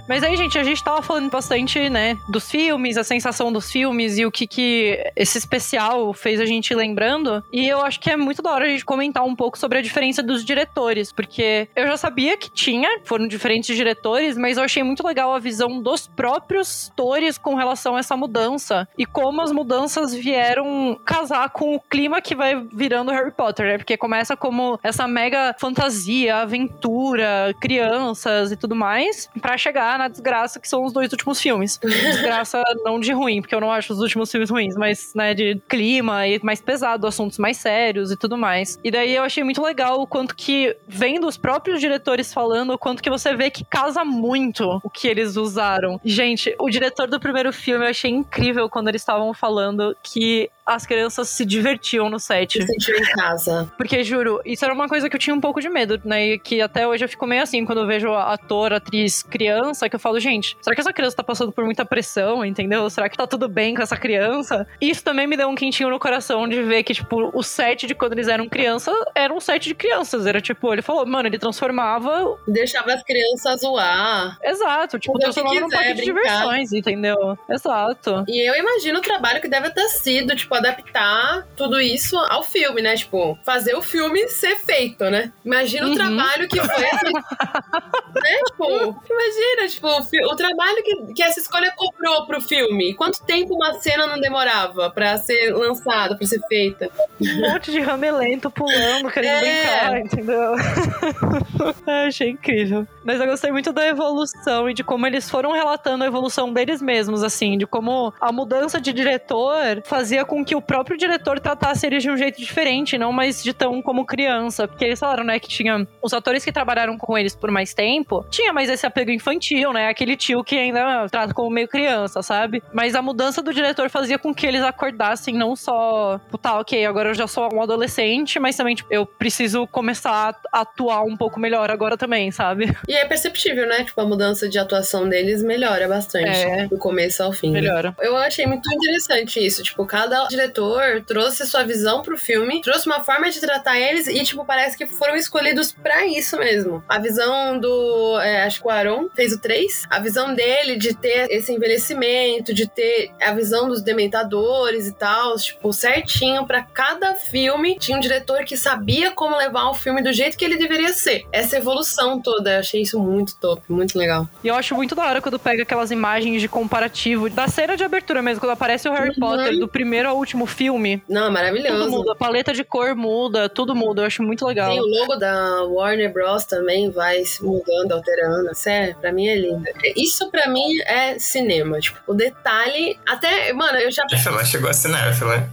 Mas aí, gente, a gente tava falando bastante, né, dos filmes, a sensação dos filmes e o que que esse especial fez a gente lembrando. E eu acho que é muito da hora a gente comentar um pouco sobre a diferença dos diretores, porque eu já sabia que tinha, foram diferentes diretores, mas eu achei muito legal a visão dos próprios atores com relação a essa mudança e como as mudanças vieram casar com o clima que vai virando Harry Potter, né? Porque começa como essa mega fantasia, aventura, crianças e tudo mais, pra chegar na desgraça que são os dois últimos filmes. Desgraça não de ruim, porque eu não acho os últimos filmes ruins, mas, né, de clima e mais pesado, assuntos mais sérios e tudo mais. E daí eu achei muito legal o quanto que, vendo os próprios diretores falando, o quanto que você vê que casa muito o que eles usaram. Gente, o diretor do primeiro filme eu achei incrível quando eles estavam falando que as crianças se divertiam no set. Se sentiu em casa. Porque, juro, isso era uma coisa que eu tinha um pouco de medo, né? E que até hoje eu fico meio assim, quando eu vejo ator, atriz, criança, que eu falo, gente, será que essa criança tá passando por muita pressão, entendeu? Será que tá tudo bem com essa criança? Isso também me deu um quentinho no coração de ver que, tipo, o set de quando eles eram criança era um set de crianças. Era tipo, ele falou, mano, ele transformava. Deixava as crianças zoar. Exato, tipo, transformava num parque de diversões, entendeu? Exato. E eu imagino o trabalho que deve ter sido, tipo, adaptar tudo isso ao filme, né? Tipo, fazer o filme ser feito, né? Imagina Uhum. o trabalho que foi essa... (laughs) né? Tipo, imagina, tipo, o trabalho que, que essa escolha cobrou pro filme. Quanto tempo uma cena não demorava pra ser lançada, pra ser feita? Um monte de ramelento pulando, querendo É. brincar, entendeu? (laughs) Eu achei incrível. Mas eu gostei muito da evolução e de como eles foram relatando a evolução deles mesmos, assim, de como a mudança de diretor fazia com que o próprio diretor tratasse eles de um jeito diferente, não mais de tão como criança. Porque eles falaram, né, que tinha os atores que trabalharam com eles por mais tempo, tinha mais esse apego infantil, né? Aquele tio que ainda trata como meio criança, sabe? Mas a mudança do diretor fazia com que eles acordassem não só, tipo, tá, ok, agora eu já sou um adolescente, mas também, tipo, eu preciso começar a atuar um pouco melhor agora também, sabe? É perceptível, né? Tipo, a mudança de atuação deles melhora bastante. É. Do começo ao fim. né? Melhora. Eu achei muito interessante isso. Tipo, cada diretor trouxe sua visão pro filme, trouxe uma forma de tratar eles e, tipo, parece que foram escolhidos pra isso mesmo. A visão do. é, acho que o Aaron fez o 3. A visão dele de ter esse envelhecimento, de ter a visão dos dementadores e tal, tipo, certinho pra cada filme. Tinha um diretor que sabia como levar o filme do jeito que ele deveria ser. Essa evolução toda, eu achei isso muito top, muito legal. E eu acho muito da hora quando pega aquelas imagens de comparativo da cena de abertura mesmo, quando aparece o Harry Uhum. Potter do primeiro ao último filme. Não, é Tudo maravilhoso. muda, a paleta de cor muda, tudo muda, eu acho muito legal. Tem o logo da Warner Bros. também vai se mudando, alterando. É, pra mim é lindo. Isso pra mim é cinema. Tipo, o detalhe. Até, mano, eu já. (laughs) Ela chegou a cinéfila.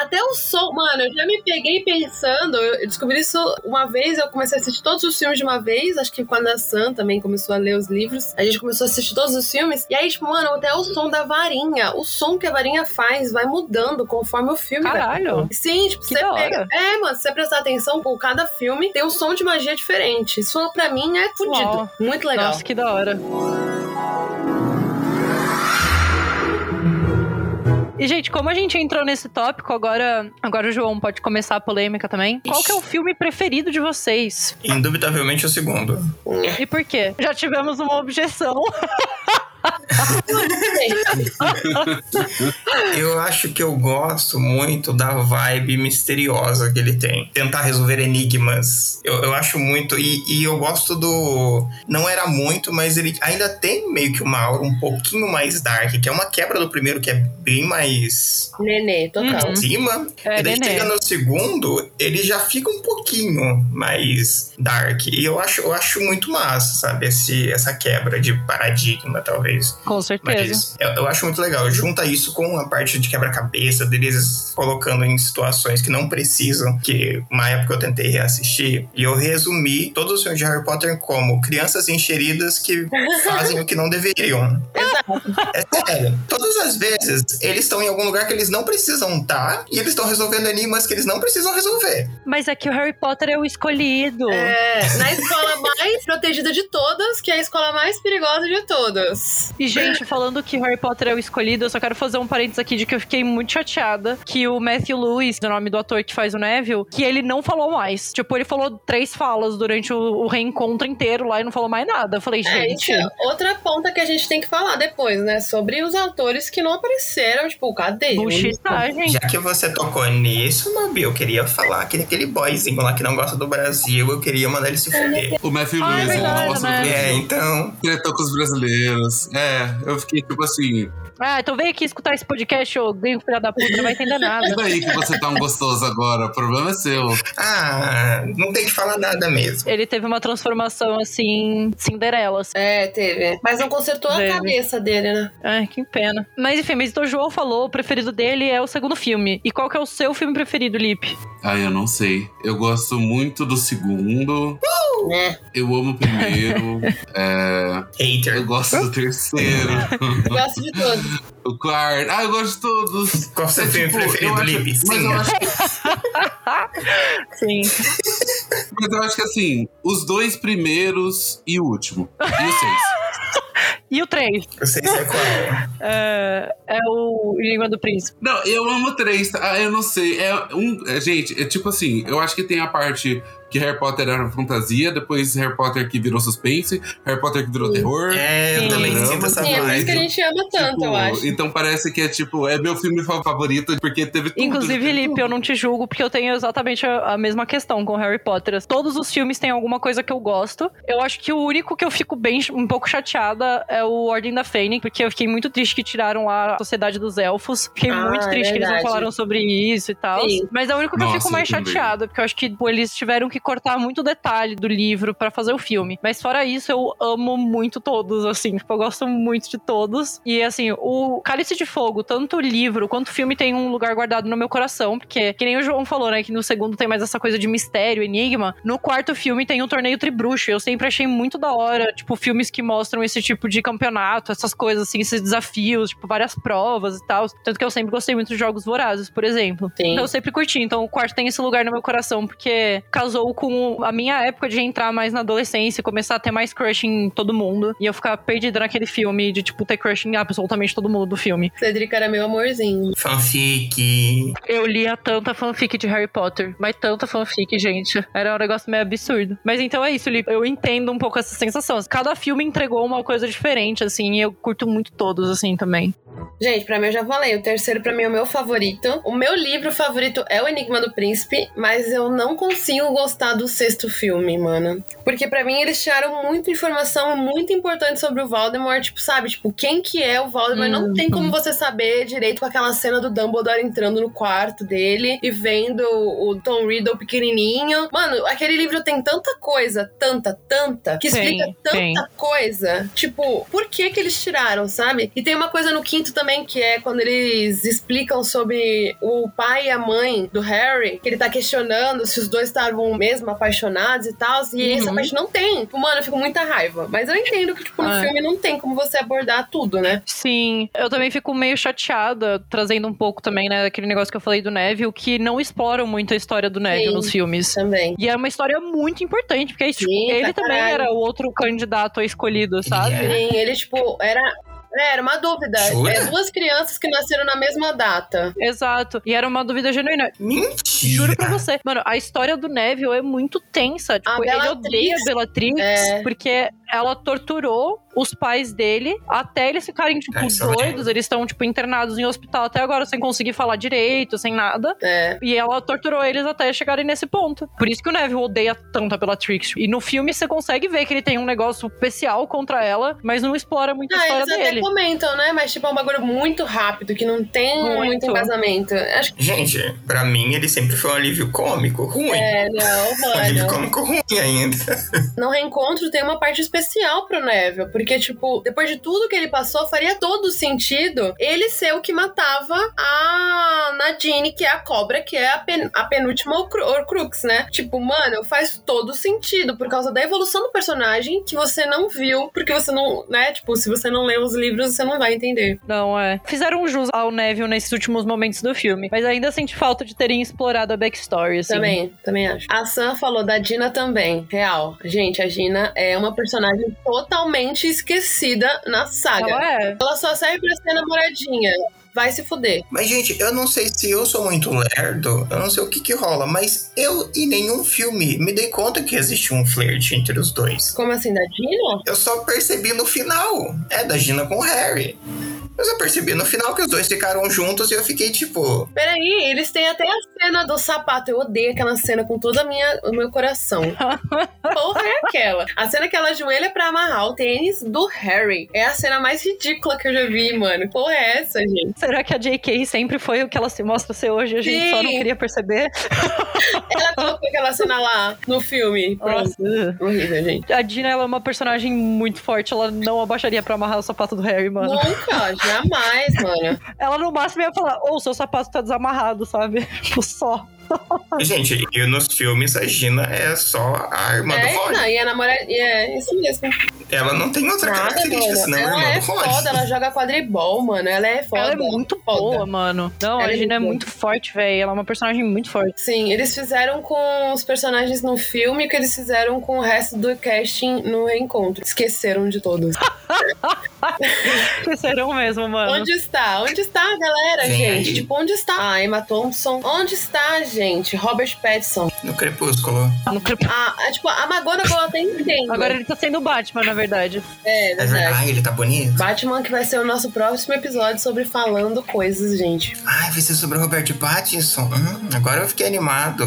Até o som. Mano, eu já me peguei pensando. Eu descobri isso uma vez. Eu comecei a assistir todos os filmes de uma vez. Acho que quando a Sam também começou a ler os livros. A gente começou a assistir todos os filmes. E aí, tipo, mano, até o som da varinha. O som que a varinha faz vai mudando conforme o filme vai Caralho! Sim, tipo, Que você pega. hora. É, mano, se você prestar atenção, pô, cada filme tem um som de magia diferente. Isso pra mim é fudido. Uau. Muito legal. Nossa, que da hora. E, gente, como a gente entrou nesse tópico, agora, agora o João pode começar a polêmica também. Qual que é o filme preferido de vocês? Indubitavelmente o segundo. E por quê? Já tivemos uma objeção. (laughs) eu acho que eu gosto muito da vibe misteriosa que ele tem. Tentar resolver enigmas. Eu, eu acho muito. E, e eu gosto do. Não era muito, mas ele ainda tem meio que uma aura um pouquinho mais dark, que é uma quebra do primeiro que é bem mais. Nenê, total. Uhum. Cima. É, e daí nenê. chega no segundo, ele já fica um pouquinho mais dark. E eu acho, eu acho muito massa, sabe? Esse, essa quebra de paradigma, talvez. Com certeza. Mas eu, eu acho muito legal. Junta isso com a parte de quebra-cabeça, deles colocando em situações que não precisam. Que uma época eu tentei reassistir e eu resumi todos os filmes de Harry Potter como crianças encheridas que (laughs) fazem o que não deveriam. Exato. É sério. Todas as vezes eles estão em algum lugar que eles não precisam estar e eles estão resolvendo enigmas que eles não precisam resolver. Mas é que o Harry Potter é o escolhido. É, na escola mais protegida de todas, que é a escola mais perigosa de todas. E, gente, falando que Harry Potter é o escolhido, eu só quero fazer um parênteses aqui de que eu fiquei muito chateada que o Matthew Lewis, o nome do ator que faz o Neville, que ele não falou mais. Tipo, ele falou três falas durante o, o reencontro inteiro lá e não falou mais nada. Eu falei, É, gente. é outra ponta que a gente tem que falar depois, né? Sobre os autores que não apareceram, tipo, cadê? Bullshitagem. Já que você tocou nisso, Mabi, eu queria falar que aquele boyzinho lá que não gosta do Brasil, eu queria mandar ele se fuder. O Matthew Ah, é Lewis, ele verdade, não gosta né? do É, Brasil. então. Tretou com os brasileiros. É, eu fiquei tipo assim. Ah, então vem aqui escutar esse podcast, ô gringo filha da puta, não vai entender E (laughs) nada. daí que você tá um gostoso agora? O problema é seu. Ah, não tem que falar nada mesmo. Ele teve uma transformação assim, Cinderela. assim. É, teve. Mas não consertou Teve. a cabeça dele, né? Ai, que pena. Mas enfim, mas então o João falou, o preferido dele é o segundo filme. E qual que é o seu filme preferido, Lipe? Ai, eu não sei. Eu gosto muito do segundo. Né? Eu amo o primeiro. (laughs) é, eu Hater. gosto do terceiro. Gosto de todos. o quarto. Ah, eu gosto de todos. Qual o seu É, filme tipo, preferido, eu Lipe? Mas Sim. eu, acho, (laughs) Sim. mas eu acho que assim, os dois primeiros e o último. E os seis. (laughs) E o 3? Eu sei se é qual. É, é o Língua do Príncipe. Não, eu amo três. tá? Ah, eu não sei. É um. é, gente, é tipo assim, eu acho que tem a parte que Harry Potter era fantasia, depois Harry Potter que virou suspense, Harry Potter que virou terror. É, eu Sim. também Sim, sinto essa Sim, é por isso vibe. que a gente ama tanto, Tipo, eu acho. Então parece que é tipo, é meu filme favorito, porque teve tudo. Inclusive, teve Lipe, eu não te julgo, porque eu tenho exatamente a, a mesma questão com Harry Potter. Todos os filmes têm alguma coisa que eu gosto. Eu acho que o único que eu fico bem, um pouco chateada é o Ordem da Fênix, porque eu fiquei muito triste que tiraram lá a Sociedade dos Elfos. Fiquei Ah, muito é triste que eles não falaram sobre isso e tal. Sim. Mas é o único que eu Nossa, fico mais eu chateada, porque eu acho que pô, eles tiveram que cortar muito detalhe do livro pra fazer o filme. Mas fora isso, eu amo muito todos, assim. Tipo, eu gosto muito de todos. E assim, o Cálice de Fogo, tanto o livro quanto o filme tem um lugar guardado no meu coração, porque, que nem o João falou, né, que no segundo tem mais essa coisa de mistério, enigma. No quarto filme tem o torneio Tribruxo. Eu sempre achei muito da hora, tipo, filmes que mostram esse tipo de campeonato, essas coisas assim, esses desafios, tipo, várias provas e tal. Tanto que eu sempre gostei muito de jogos vorazes, por exemplo. Sim. Então eu sempre curti. Então o quarto tem esse lugar no meu coração, porque casou com a minha época de entrar mais na adolescência, começar a ter mais crush em todo mundo. E eu ficar perdida naquele filme de, tipo, ter crush em absolutamente todo mundo do filme. Cedric era meu amorzinho. Fanfic. Eu lia tanta fanfic de Harry Potter, mas tanta fanfic, gente. Era um negócio meio absurdo. Mas então é isso, Lipe. Eu entendo um pouco essa sensação. Cada filme entregou uma coisa diferente, assim, e eu curto muito todos, assim, também. Gente, pra mim eu já falei, o terceiro pra mim é o meu favorito. O meu livro favorito é O Enigma do Príncipe, mas eu não consigo gostar do sexto filme, mano. Porque pra mim eles tiraram muita informação muito importante sobre o Voldemort, tipo, sabe? Tipo, quem que é o Voldemort? Não Uhum. tem como você saber direito com aquela cena do Dumbledore entrando no quarto dele e vendo o Tom Riddle pequenininho. Mano, aquele livro tem tanta coisa, tanta, tanta, que explica tanta tem. coisa. Tipo, por que que eles tiraram, sabe? E tem uma coisa no quinto também que é quando eles explicam sobre o pai e a mãe do Harry, que ele tá questionando se os dois estavam mesmo apaixonados e tal. E Uhum. essa parte não tem. Tipo, mano, eu fico muita raiva. Mas eu entendo que, tipo, no É. filme não tem como você abordar tudo, né? Sim, eu também fico meio chateada, trazendo um pouco também, né, daquele negócio que eu falei do Neville, que não exploram muito a história do Neville Sim. nos filmes. Também. E é uma história muito importante, porque é isso, Sim, tipo, ele pra também caralho. era o outro candidato a escolhido, sabe? Sim, ele, tipo, era É, era uma dúvida. Jura? É duas crianças que nasceram na mesma data. Exato. E era uma dúvida genuína. Mentira! Juro pra você. Mano, a história do Neville é muito tensa. Tipo, ele Bellatrix- odeia a Bellatrix É. porque ela torturou os pais dele até eles ficarem, tipo, É, lembro. doidos. Eles estão, tipo, internados em hospital até agora, sem conseguir falar direito, sem nada. É. E ela torturou eles até chegarem nesse ponto. Por isso que o Neville odeia tanto a Bellatrix. E no filme você consegue ver que ele tem um negócio especial contra ela, mas não explora muito a Ah, história até dele. comentam, né? Mas, tipo, é um bagulho muito rápido, que não tem Muito. muito, embasamento. Acho que Gente, pra mim ele sempre foi um alívio cômico ruim. é, não, (laughs) Um alívio mano. cômico ruim ainda. (laughs) No reencontro tem uma parte especial pro Neville, porque, tipo, depois de tudo que ele passou, faria todo sentido ele ser o que matava a Nadine, que é a cobra, que é a, pen- a penúltima Horcru- Horcrux, né? Tipo, mano, faz todo sentido por causa da evolução do personagem que você não viu, porque você não, né? Tipo, se você não lê os livros, você não vai entender. Não, é. Fizeram jus ao Neville nesses últimos momentos do filme. Mas ainda senti falta de terem explorado a backstory, assim. Também, também acho. A Sam falou da Dina também. Real. Gente, a Dina é uma personagem totalmente esquecida na saga. Ela é. Ela só serve pra ser namoradinha. Vai se fuder. Mas, gente, eu não sei se eu sou muito lerdo, eu não sei o que que rola, mas eu, em nenhum filme, me dei conta que existe um flerte entre os dois. Como assim, da Dina? Eu só percebi no final. É, da Gina com o Harry. Mas eu percebi no final que os dois ficaram juntos e eu fiquei tipo. Peraí, eles têm até a cena do sapato. Eu odeio aquela cena com todo a minha, o meu coração. (laughs) Porra, é aquela. A cena que ela ajoelha pra amarrar o tênis do Harry. É a cena mais ridícula que eu já vi, mano. Porra, é essa, gente? Será que a J.K. sempre foi o que ela se mostra ser hoje? A gente Sim. só não queria perceber? (laughs) Ela colocou aquela cena lá no filme. Nossa. Horrível, gente. A Dina, ela é uma personagem muito forte. Ela não abaixaria pra amarrar o sapato do Harry, mano. Nunca, jamais, mano. (laughs) Ela no máximo ia falar, ô, seu sapato tá desamarrado, sabe? (laughs) Tipo, só. (laughs) Gente, e nos filmes a Gina é só a irmã do É, Rony. não, e a namorada. e É isso mesmo. Ela não tem outra Nada, característica, mano. senão a Ela irmã é do Rony. foda, ela joga quadribol, mano. Ela é foda. ela é muito foda. boa, mano. Não, Ela a é Gina é muito muito forte, velho. Ela é uma personagem muito forte. Sim, eles fizeram com os personagens no filme o que eles fizeram com o resto do casting no reencontro. Esqueceram de todos. (laughs) (laughs) Esqueceram mesmo, mano. Onde está? Onde está a galera, Vem gente? aí. Tipo, onde está a Emma Thompson? Onde está, gente? Robert Pattinson. No Crepúsculo. No crep- A, a- tipo, a McGonagall até entendo. Agora ele tá sendo o Batman, na verdade. É, É verdade. verdade. Ai, ele tá bonito. Batman que vai ser o nosso próximo episódio sobre falando coisas, gente. Ai, vai ser sobre o Robert Pattinson. Hum, agora eu fiquei animado.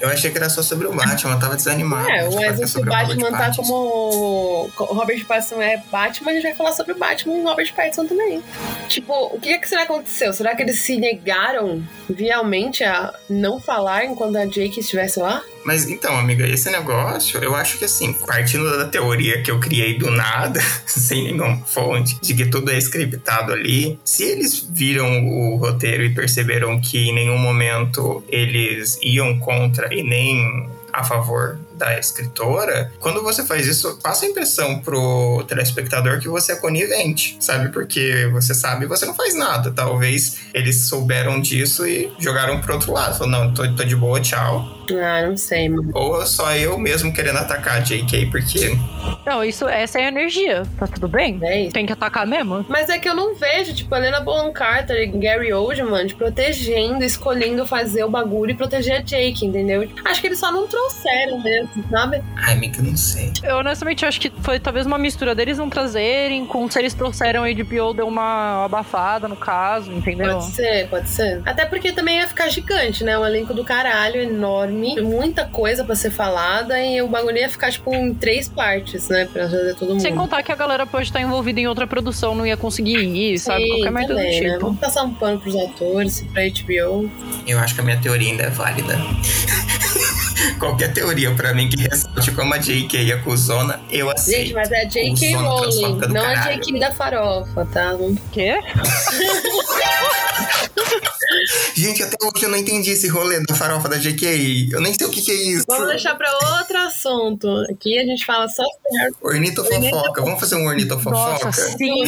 Eu achei que era só sobre o Batman, eu tava desanimado. É, sobre o Batman Robert tá Pattinson. como. O Robert Pattinson é Batman, a gente vai falar sobre o Batman e o Robert Pattinson também. Tipo, o que, que será que aconteceu? Será que eles se negaram realmente a não falar enquanto a Jake estivesse lá? Mas então, amiga, esse negócio, eu acho que assim, partindo da teoria que eu criei do nada, (laughs) sem nenhuma fonte, de que tudo é scriptado ali, se eles viram o roteiro e perceberam que em nenhum momento eles iam contra e nem a favor da escritora, quando você faz isso, passa a impressão pro telespectador que você é conivente, sabe? Porque você sabe e você não faz nada. Talvez eles souberam disso e jogaram pro outro lado. Falaram, não, tô, tô de boa, tchau. Ah, não sei, mano. Ou só eu mesmo querendo atacar a JK, porque. Não, isso, essa é a energia. Tá tudo bem? É isso. Tem que atacar mesmo? Mas é que eu não vejo, tipo, a Helena Bonham Carter e Gary Oldman tipo, protegendo, escolhendo fazer o bagulho e proteger a Jake, entendeu? Acho que eles só não trouxeram mesmo, sabe? Ai, amiga, eu não sei. Eu honestamente acho que foi talvez uma mistura deles não trazerem, com se eles trouxeram a HBO deu uma abafada no caso, entendeu? Pode ser, pode ser. Até porque também ia ficar gigante, né? Um elenco do caralho, enorme, muita coisa pra ser falada e o bagulho ia ficar, tipo, em três partes, né? Pra fazer todo mundo. Sem contar que a galera pode estar envolvida em outra produção, não ia conseguir ir, sabe? Sim, Qualquer merda do né? tipo. Vamos passar um pano pros atores, pra HBO. Eu acho que a minha teoria ainda é válida. (laughs) Qualquer teoria pra mim que ressalte como a JK acusona, eu aceito. Gente, mas é a J.K. Cuzona Rowling, não a caralho. J.K. da farofa, tá? Quê? (laughs) (laughs) Gente, até hoje eu não entendi esse rolê da farofa da JK. Eu nem sei o que, que é isso. Vamos deixar pra outro assunto. Aqui a gente fala só sobre Ornito fofoca. Vamos fazer um ornito fofoca? Nossa, sim.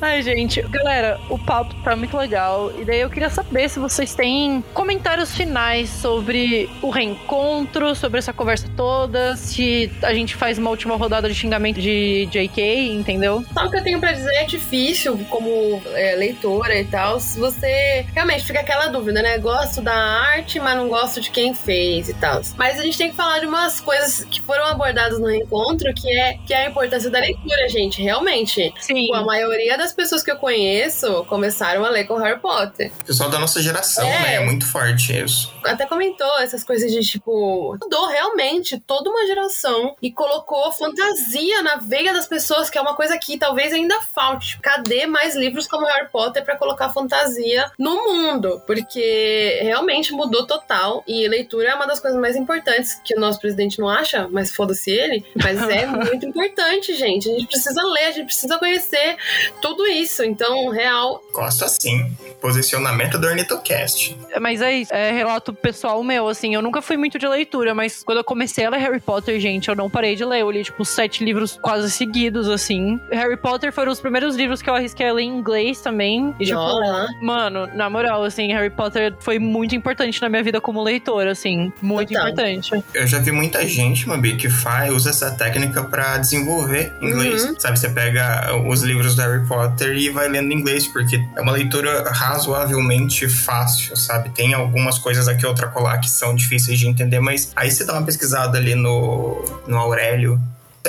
Ai, gente, galera, o papo tá muito legal. E daí eu queria saber se vocês têm comentários finais sobre o reencontro, sobre essa conversa toda, se a gente faz uma última rodada de xingamento de JK, entendeu? Só o que eu tenho pra dizer é difícil, como é, leitora e tal, se você realmente fica aquela dúvida, né? Gosto da arte, mas não gosto de quem fez e tal. Mas a gente tem que falar de umas coisas que foram abordadas no reencontro, que é, que é a importância da leitura, gente. Realmente. Sim. Pô, a maioria das pessoas que eu conheço começaram a ler com Harry Potter. Pessoal da nossa geração, É. né? É muito forte isso. Até comentou essas coisas de tipo. Mudou realmente toda uma geração e colocou fantasia na veia das pessoas, que é uma coisa que talvez ainda falte. Tipo, Cadê mais livros como Harry Potter pra colocar fantasia no mundo? Porque realmente mudou total. E leitura é uma das coisas mais importantes que o nosso presidente não acha, mas foda-se ele. Mas é (laughs) muito importante, gente. A gente precisa ler, a gente precisa conhecer tudo isso. Então, real, Gosto assim. Posicionamento do Ornitocast. Mas é isso, é relato pessoal meu, assim, eu nunca fui muito de leitura, mas quando eu comecei a ler Harry Potter, gente, eu não parei de ler. Eu li, tipo, sete livros quase seguidos, assim. Harry Potter foram os primeiros livros que eu arrisquei a ler em inglês também. E, tipo, Olha. mano, na moral, assim, Harry Potter foi muito importante na minha vida como leitor, assim. Muito Total. importante. Eu já vi muita gente, Mabi, que faz, usa essa técnica pra desenvolver inglês. Uhum. Sabe, você pega os livros do Harry Potter e vai lendo inglês, porque é uma leitura razoavelmente fácil, sabe? Tem algumas coisas aqui, outra colar, que são difíceis de entender, mas aí você dá uma pesquisada ali no, no Aurélio.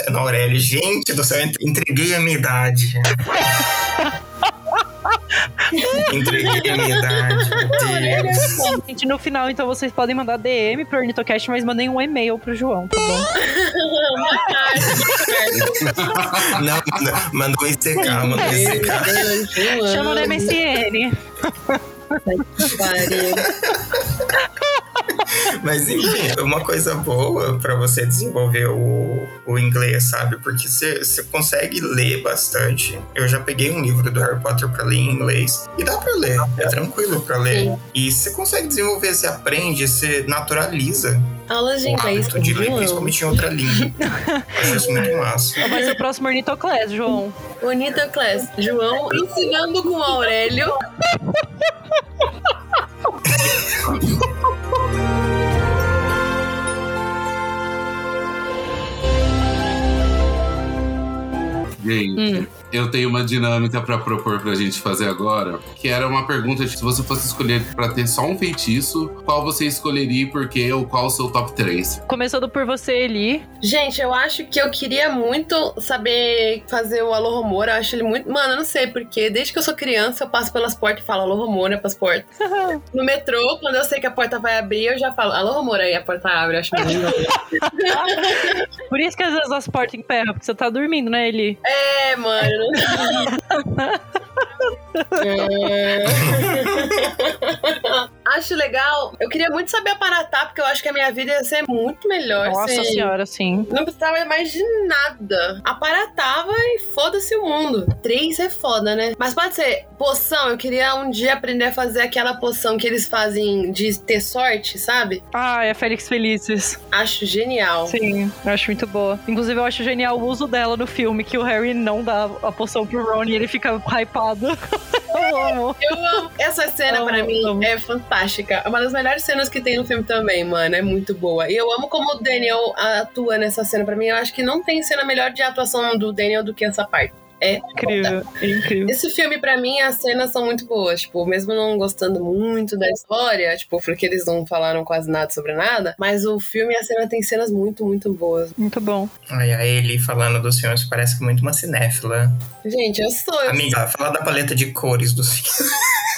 No Aurélio, gente do céu, eu entreguei a minha idade. (laughs) (laughs) entreguei a minha idade, meu Deus. Gente, no final, então, vocês podem mandar DM pro Ornitocast, mas mandem um e-mail pro João, tá bom? (laughs) Não, manda- mandou ICK, mandou ICK. Chama no MSN. (laughs) (laughs) Mas enfim, uma coisa boa pra você desenvolver o, o inglês, sabe? Porque você consegue ler bastante. Eu já peguei um livro do Harry Potter pra ler em inglês e dá pra ler, é tranquilo pra ler. Sim. E você consegue desenvolver, você aprende, você naturaliza Aulas de inglês hábito de ler, com principalmente em outra língua. (laughs) Acho isso muito massa. Vai ser o próximo Ornitoclass, João. Bonita Class. João ensinando com o Aurélio. (laughs) Gente, Hum. Eu tenho uma dinâmica pra propor pra gente fazer agora, que era uma pergunta de se você fosse escolher pra ter só um feitiço, qual você escolheria e por quê, ou qual o seu top 3? Começando por você, Eli. Gente, eu acho que eu queria muito saber fazer o Alô Romor. Eu acho ele muito. Mano, eu não sei porque. Desde que eu sou criança, eu passo pelas portas e falo Alô Romor, né? Pras portas. (laughs) No metrô, quando eu sei que a porta vai abrir, eu já falo Alô Romor, aí a porta abre. Eu acho muito legal. (laughs) Por isso que às vezes as portas emperram, porque você tá dormindo, né, Eli? É, mano. Deus. Uhum. (laughs) É. (laughs) acho legal. Eu queria muito saber aparatar, porque eu acho que a minha vida ia ser muito melhor. Nossa sem- senhora, sim. Não precisava mais de nada. Aparatava e foda-se o mundo. Três é foda, né? Mas pode ser poção. Eu queria um dia aprender a fazer aquela poção que eles fazem de ter sorte, sabe? Ah, é Félix Felices. Acho genial. Sim, eu acho muito boa. Inclusive, eu acho genial o uso dela no filme, que o Harry não dá a poção pro Ron e ele fica hypado. (laughs) eu amo. Eu amo. Essa cena, Amo, pra mim, amo. é fantástica. É uma das melhores cenas que tem no filme também, mano. É muito boa. E eu amo como o Daniel atua nessa cena. Pra mim, eu acho que não tem cena melhor de atuação do Daniel do que essa parte. É Incrível, é incrível. Esse filme, pra mim, as cenas são muito boas. Tipo, mesmo não gostando muito da história, tipo, porque eles não falaram quase nada sobre nada, mas o filme e a cena tem cenas muito, muito boas. Muito bom. Ai, a Eli falando dos filmes parece muito uma cinéfila. Gente, eu sou. Eu Amiga, fala da paleta de cores dos filmes.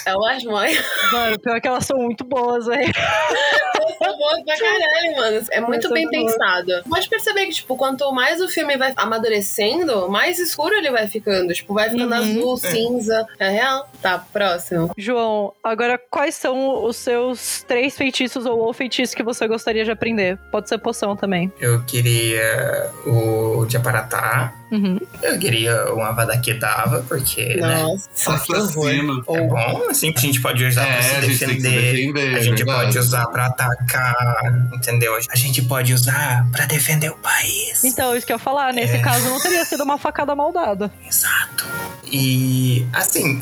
Eu acho mãe. Mano, pior que elas são muito boas, velho. (laughs) São boas pra caralho, mano. É muito bem pensado. Pode perceber que, tipo, quanto mais o filme vai amadurecendo, mais escuro ele vai ficando. Tipo, vai ficando Uhum. azul, cinza. É real? Tá, próximo. João, agora quais são os seus três feitiços ou, ou feitiços que você gostaria de aprender? Pode ser poção também. Eu queria o de Aparatá. Uhum. Eu queria uma Avada Kedavra, porque, né? Nossa, que horror. Assassino. É bom, assim, a gente pode usar pra É, se a gente tem que se defender. defender. A gente pode usar pra atacar, entendeu? A gente pode usar pra defender o país. Então, isso que eu ia falar, nesse É. caso não teria sido uma facada maldada. (laughs) Exato. E, assim,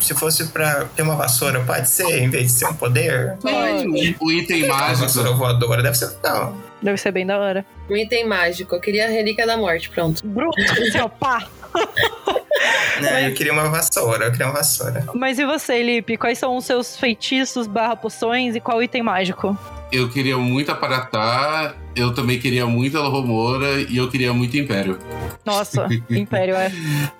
se fosse pra ter uma vassoura, pode ser, em vez de ser um poder? Pode. O item Uma mágico. vassoura voadora deve ser legal. Deve ser bem da hora. Um item mágico. Eu queria a Relíquia da Morte, pronto. Bruto, seu pá. (laughs) Né? Eu queria uma vassoura, eu queria uma vassoura. Mas e você, Lipe? Quais são os seus feitiços barra poções e qual item mágico? Eu queria muito Aparatá, eu também queria muito Alromora e eu queria muito Império. Nossa, (laughs) Império é.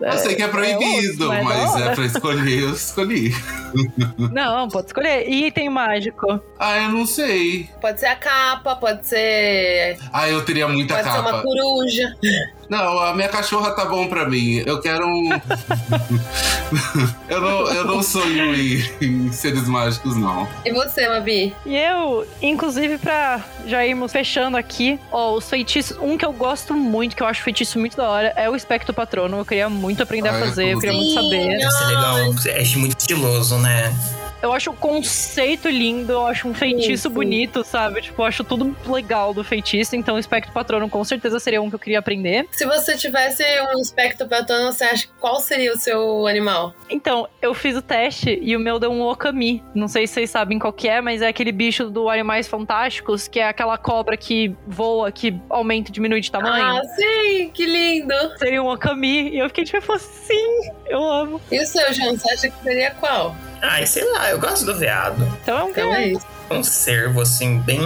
Eu sei que é proibido, osso, mas mas é pra escolher, eu escolhi. (laughs) Não, pode escolher. E item mágico? Ah, eu não sei. Pode ser a capa, pode ser. Ah, eu teria muita pode ser uma capa. coruja. Não, a minha cachorra tá bom pra mim. Eu quero um. (laughs) eu, não, eu não sonho em, em seres mágicos, não. E você, Mabi? E eu, inclusive, pra já irmos fechando aqui, ó, os feitiços. Um que eu gosto muito, que eu acho feitiço muito da hora, é o Espectro Patrono. Eu queria muito aprender a Ah, fazer, eu queria muito saber. Deve ser legal. É muito estiloso, né? Eu acho o conceito lindo, eu acho um feitiço sim. bonito, sabe? Tipo, eu acho tudo legal do feitiço. Então, o Espectro Patrono com certeza seria um que eu queria aprender. Se você tivesse um espectro patrono, você acha qual seria o seu animal? Então, eu fiz o teste e o meu deu um Okami. Não sei se vocês sabem qual que é, mas é aquele bicho do Animais Fantásticos, que é aquela cobra que voa, que aumenta e diminui de tamanho. Ah, sim, que lindo. Seria um Okami. E eu fiquei tipo assim, eu amo. E o seu, João, você acha que seria qual? Ai, sei lá, eu gosto do veado. Então é um Então é. Um cervo, assim, bem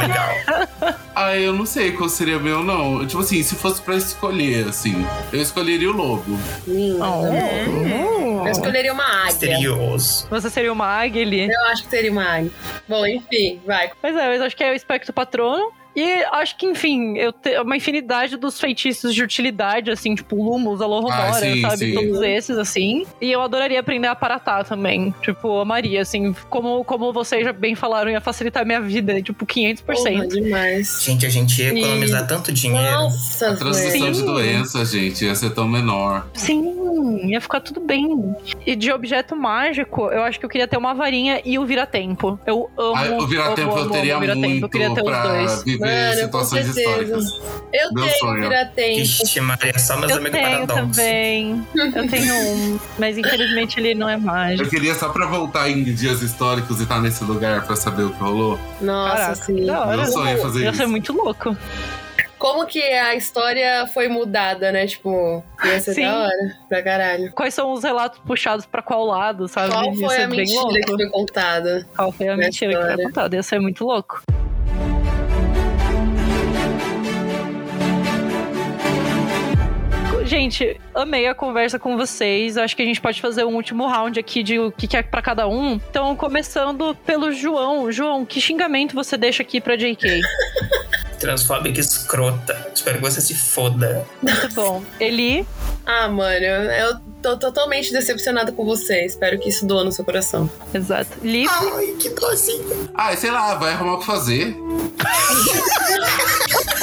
legal. (laughs) Ah, eu não sei qual seria meu, não. Tipo assim, se fosse pra escolher, assim, eu escolheria o lobo. Lindo. Oh. Eu escolheria uma águia. Misterioso. Você seria uma águia ali. Eu acho que seria uma águia. Bom, enfim, vai. Mas é, mas acho que é o espectro patrono. E acho que, enfim, eu tenho uma infinidade dos feitiços de utilidade, assim, tipo Lumos, Alohomora, Ah, sim, sabe? sim. Todos esses, assim. E eu adoraria aprender a Paratá também. Tipo, amaria, assim. Como, como vocês já bem falaram, ia facilitar a minha vida, tipo, 500%. Porra, demais. Gente, a gente ia economizar tanto dinheiro. Nossa, A transmissão de doença, gente, ia ser tão menor. Sim, ia ficar tudo bem. E de objeto mágico, eu acho que eu queria ter uma varinha e o vira-tempo. Eu amo. Ah, o vira-tempo eu teria amo muito Eu queria ter os dois. Viver Mano, com situações certeza. históricas. Eu Meu tenho sonho. vira-tempo. Vixe, Maria, só meus Eu amigos tenho paradoxos. também. Eu tenho (laughs) um. Mas infelizmente ele não é mágico. Eu queria só pra voltar em dias históricos e estar nesse lugar pra saber o que rolou. Nossa, Caraca, sim. Meu sonho é fazer Ia isso. ser muito louco. Como que a história foi mudada, né? Tipo, ia ser Sim. da hora pra caralho. Quais são os relatos puxados pra qual lado, sabe? Qual foi a mentira que louco. foi contada? Qual foi a mentira que foi história? contada? Ia ser muito louco. Gente, amei a conversa com vocês. Acho que a gente pode fazer um último round aqui de o que é pra cada um. Então, começando pelo João. João, que xingamento você deixa aqui pra JK? (laughs) Transfóbica escrota. Espero que você se foda. Muito bom. Eli, Ah, mano, eu tô totalmente decepcionada com você. Espero que isso doa no seu coração. exato. Li, Ai, que docinho. Ah, sei lá, vai arrumar o que fazer. (laughs)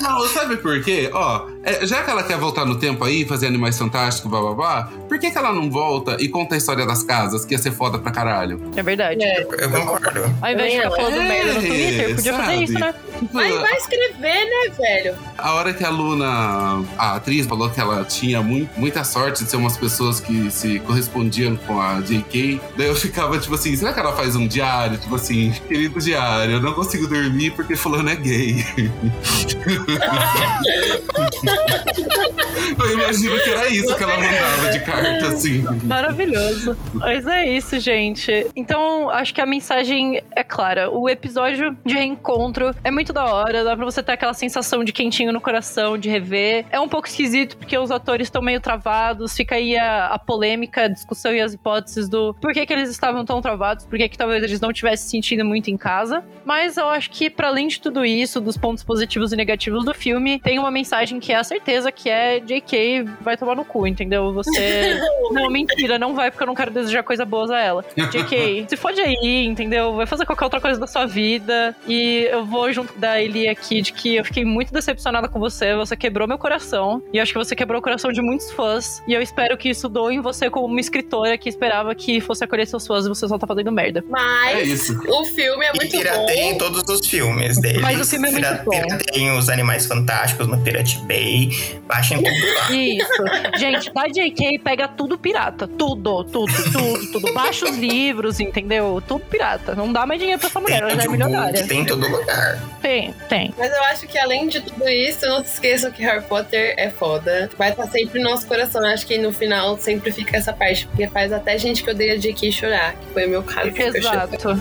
Não, sabe por quê? Ó, é, já que ela quer voltar no tempo aí, fazer Animais Fantásticos, bababá, por que, que ela não volta e conta a história das casas, que ia ser foda pra caralho? é verdade. É. Eu concordo. Ao invés de ficar É, falando merda no Twitter, podia fazer sabe? isso, né? Mas vai escrever, né, velho? A hora que a Luna, a atriz, falou que ela tinha mu- muita sorte de ser umas pessoas que se correspondiam com a JK, daí eu ficava tipo assim: será que ela faz um diário? Tipo assim, querido diário, eu não consigo dormir porque Fulano é gay. (laughs) (laughs) Eu imagino que era isso que ela mandava de carta, assim. Maravilhoso. Mas é isso, gente. Então, acho que a mensagem é clara. O episódio de reencontro é muito da hora, dá pra você ter aquela sensação de quentinho no coração, de rever. É um pouco esquisito porque os atores estão meio travados, fica aí a, a, polêmica, a discussão e as hipóteses do por que, que eles estavam tão travados, por que, que talvez eles não tivessem sentido muito em casa. Mas eu acho que, para além de tudo isso, dos pontos positivos e negativos do filme, tem uma mensagem que é a certeza que é JK vai tomar no cu, entendeu? Você. (laughs) não, mentira, não vai porque eu não quero desejar coisa boas a ela. JK, (laughs) se fode aí, entendeu? Vai fazer qualquer outra coisa da sua vida. E eu vou junto da Eli aqui de que eu fiquei muito decepcionada com você. Você quebrou meu coração. E eu acho que você quebrou o coração de muitos fãs. E eu espero que isso doe em você como uma escritora que esperava que fosse acolher seus fãs e você só tá fazendo merda. Mas é o filme é muito bom. em todos os filmes deles. Mas o filme é muito bom. Os Animais Fantásticos no Pirate Bay. Baixem tudo lá. Isso. Gente, da JK pega tudo pirata. Tudo, tudo, tudo, tudo. Baixa os livros, entendeu? Tudo pirata. Não dá mais dinheiro pra essa mulher, ela já é milionária. Tem em todo lugar. Tem, tem. Mas eu acho que além de tudo isso, não se esqueçam que Harry Potter é foda. Vai estar sempre no nosso coração. Eu acho que no final sempre fica essa parte, porque faz até gente que odeia JK chorar, que foi o meu caso. Exato.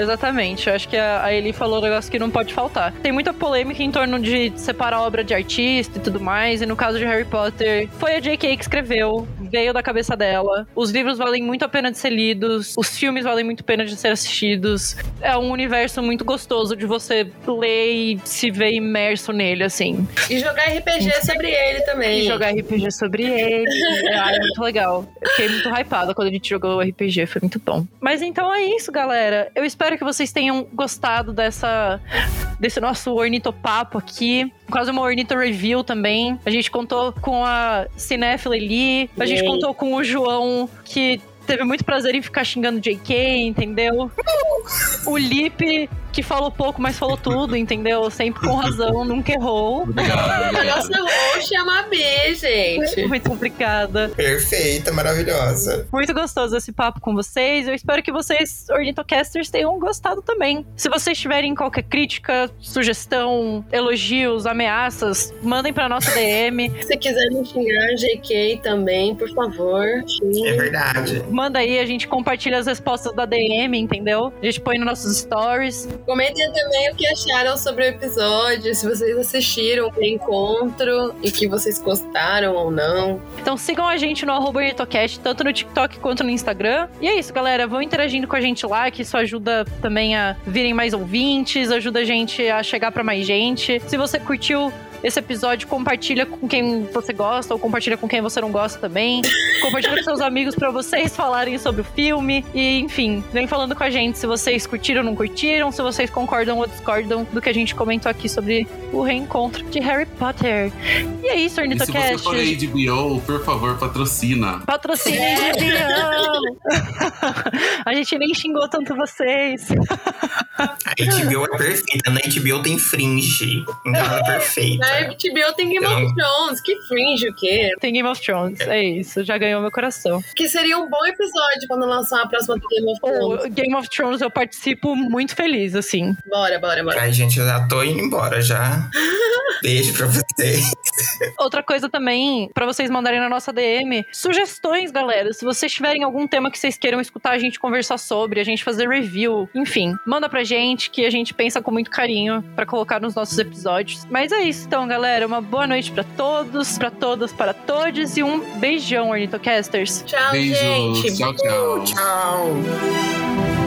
Exatamente. Eu acho que a Eli falou um negócio que não pode faltar. Tem muita polêmica em torno de separar a obra de artista e tudo mais. E no caso de Harry Potter, foi a J.K. que escreveu, veio da cabeça dela. Os livros valem muito a pena de ser lidos, os filmes valem muito a pena de ser assistidos. É um universo muito gostoso de você ler e se ver imerso nele, assim. E jogar RPG sobre ele também. E jogar RPG sobre ele. é, é muito legal. Eu fiquei muito hypada quando a gente jogou o RPG, foi muito bom. Mas então é isso, galera. Eu espero que vocês tenham gostado dessa desse nosso ornitopapo aqui. Quase uma ornito review também. A gente contou com a cinéfila Eli. A gente contou com o João, que teve muito prazer em ficar xingando JK, entendeu? (laughs) O Lipe que falou pouco, mas falou tudo, entendeu? Sempre com razão, nunca errou. Obrigado, (laughs) A nossa é a B, gente. Muito obrigada. Perfeita, maravilhosa. Muito gostoso esse papo com vocês. Eu espero que vocês, ornitocasters, tenham gostado também. Se vocês tiverem qualquer crítica, sugestão, elogios, ameaças, mandem pra nossa DM. (laughs) Se quiser me xingar, JK também, por favor. Xingue. É verdade. Manda aí, a gente compartilha as respostas da DM, entendeu? A gente põe nos nossos stories. Comentem também o que acharam sobre o episódio, se vocês assistiram o encontro e que vocês gostaram ou não. Então sigam a gente no arroba tanto no TikTok quanto no Instagram. E é isso, galera. Vão interagindo com a gente lá, que isso ajuda também a virem mais ouvintes, ajuda a gente a chegar para mais gente. Se você curtiu esse episódio, compartilha com quem você gosta ou compartilha com quem você não gosta também. (laughs) compartilha com seus amigos para vocês falarem sobre o filme. E, enfim, vem falando com a gente se vocês curtiram ou não curtiram, se vocês concordam ou discordam do que a gente comentou aqui sobre o reencontro de Harry Potter. E é isso, Ornitocast. E se você for HBO, por favor, patrocina. Patrocina HBO! (laughs) a gente nem xingou tanto vocês. a HBO é perfeita. Na HBO tem fringe. Então ela é perfeita. Na HBO tem Game of Thrones. Que fringe o quê? Tem Game of Thrones. É isso. Já ganhou meu coração. Que seria um bom episódio quando lançar a próxima do Game of Thrones. O Game of Thrones eu participo muito feliz, assim. Bora, bora, bora. Ai, gente, eu já tô indo embora já. (laughs) Beijo pra vocês. Outra coisa também, para vocês mandarem na nossa DM, sugestões, galera. Se vocês tiverem algum tema que vocês queiram escutar a gente conversar sobre, a gente fazer review, enfim, manda pra gente que a gente pensa com muito carinho para colocar nos nossos episódios. Mas é isso, então, galera. Uma boa noite para todos, para todas, para todos e um beijão, Ornitocasters. Tchau, Beijos. gente. Tchau, tchau. Tchau.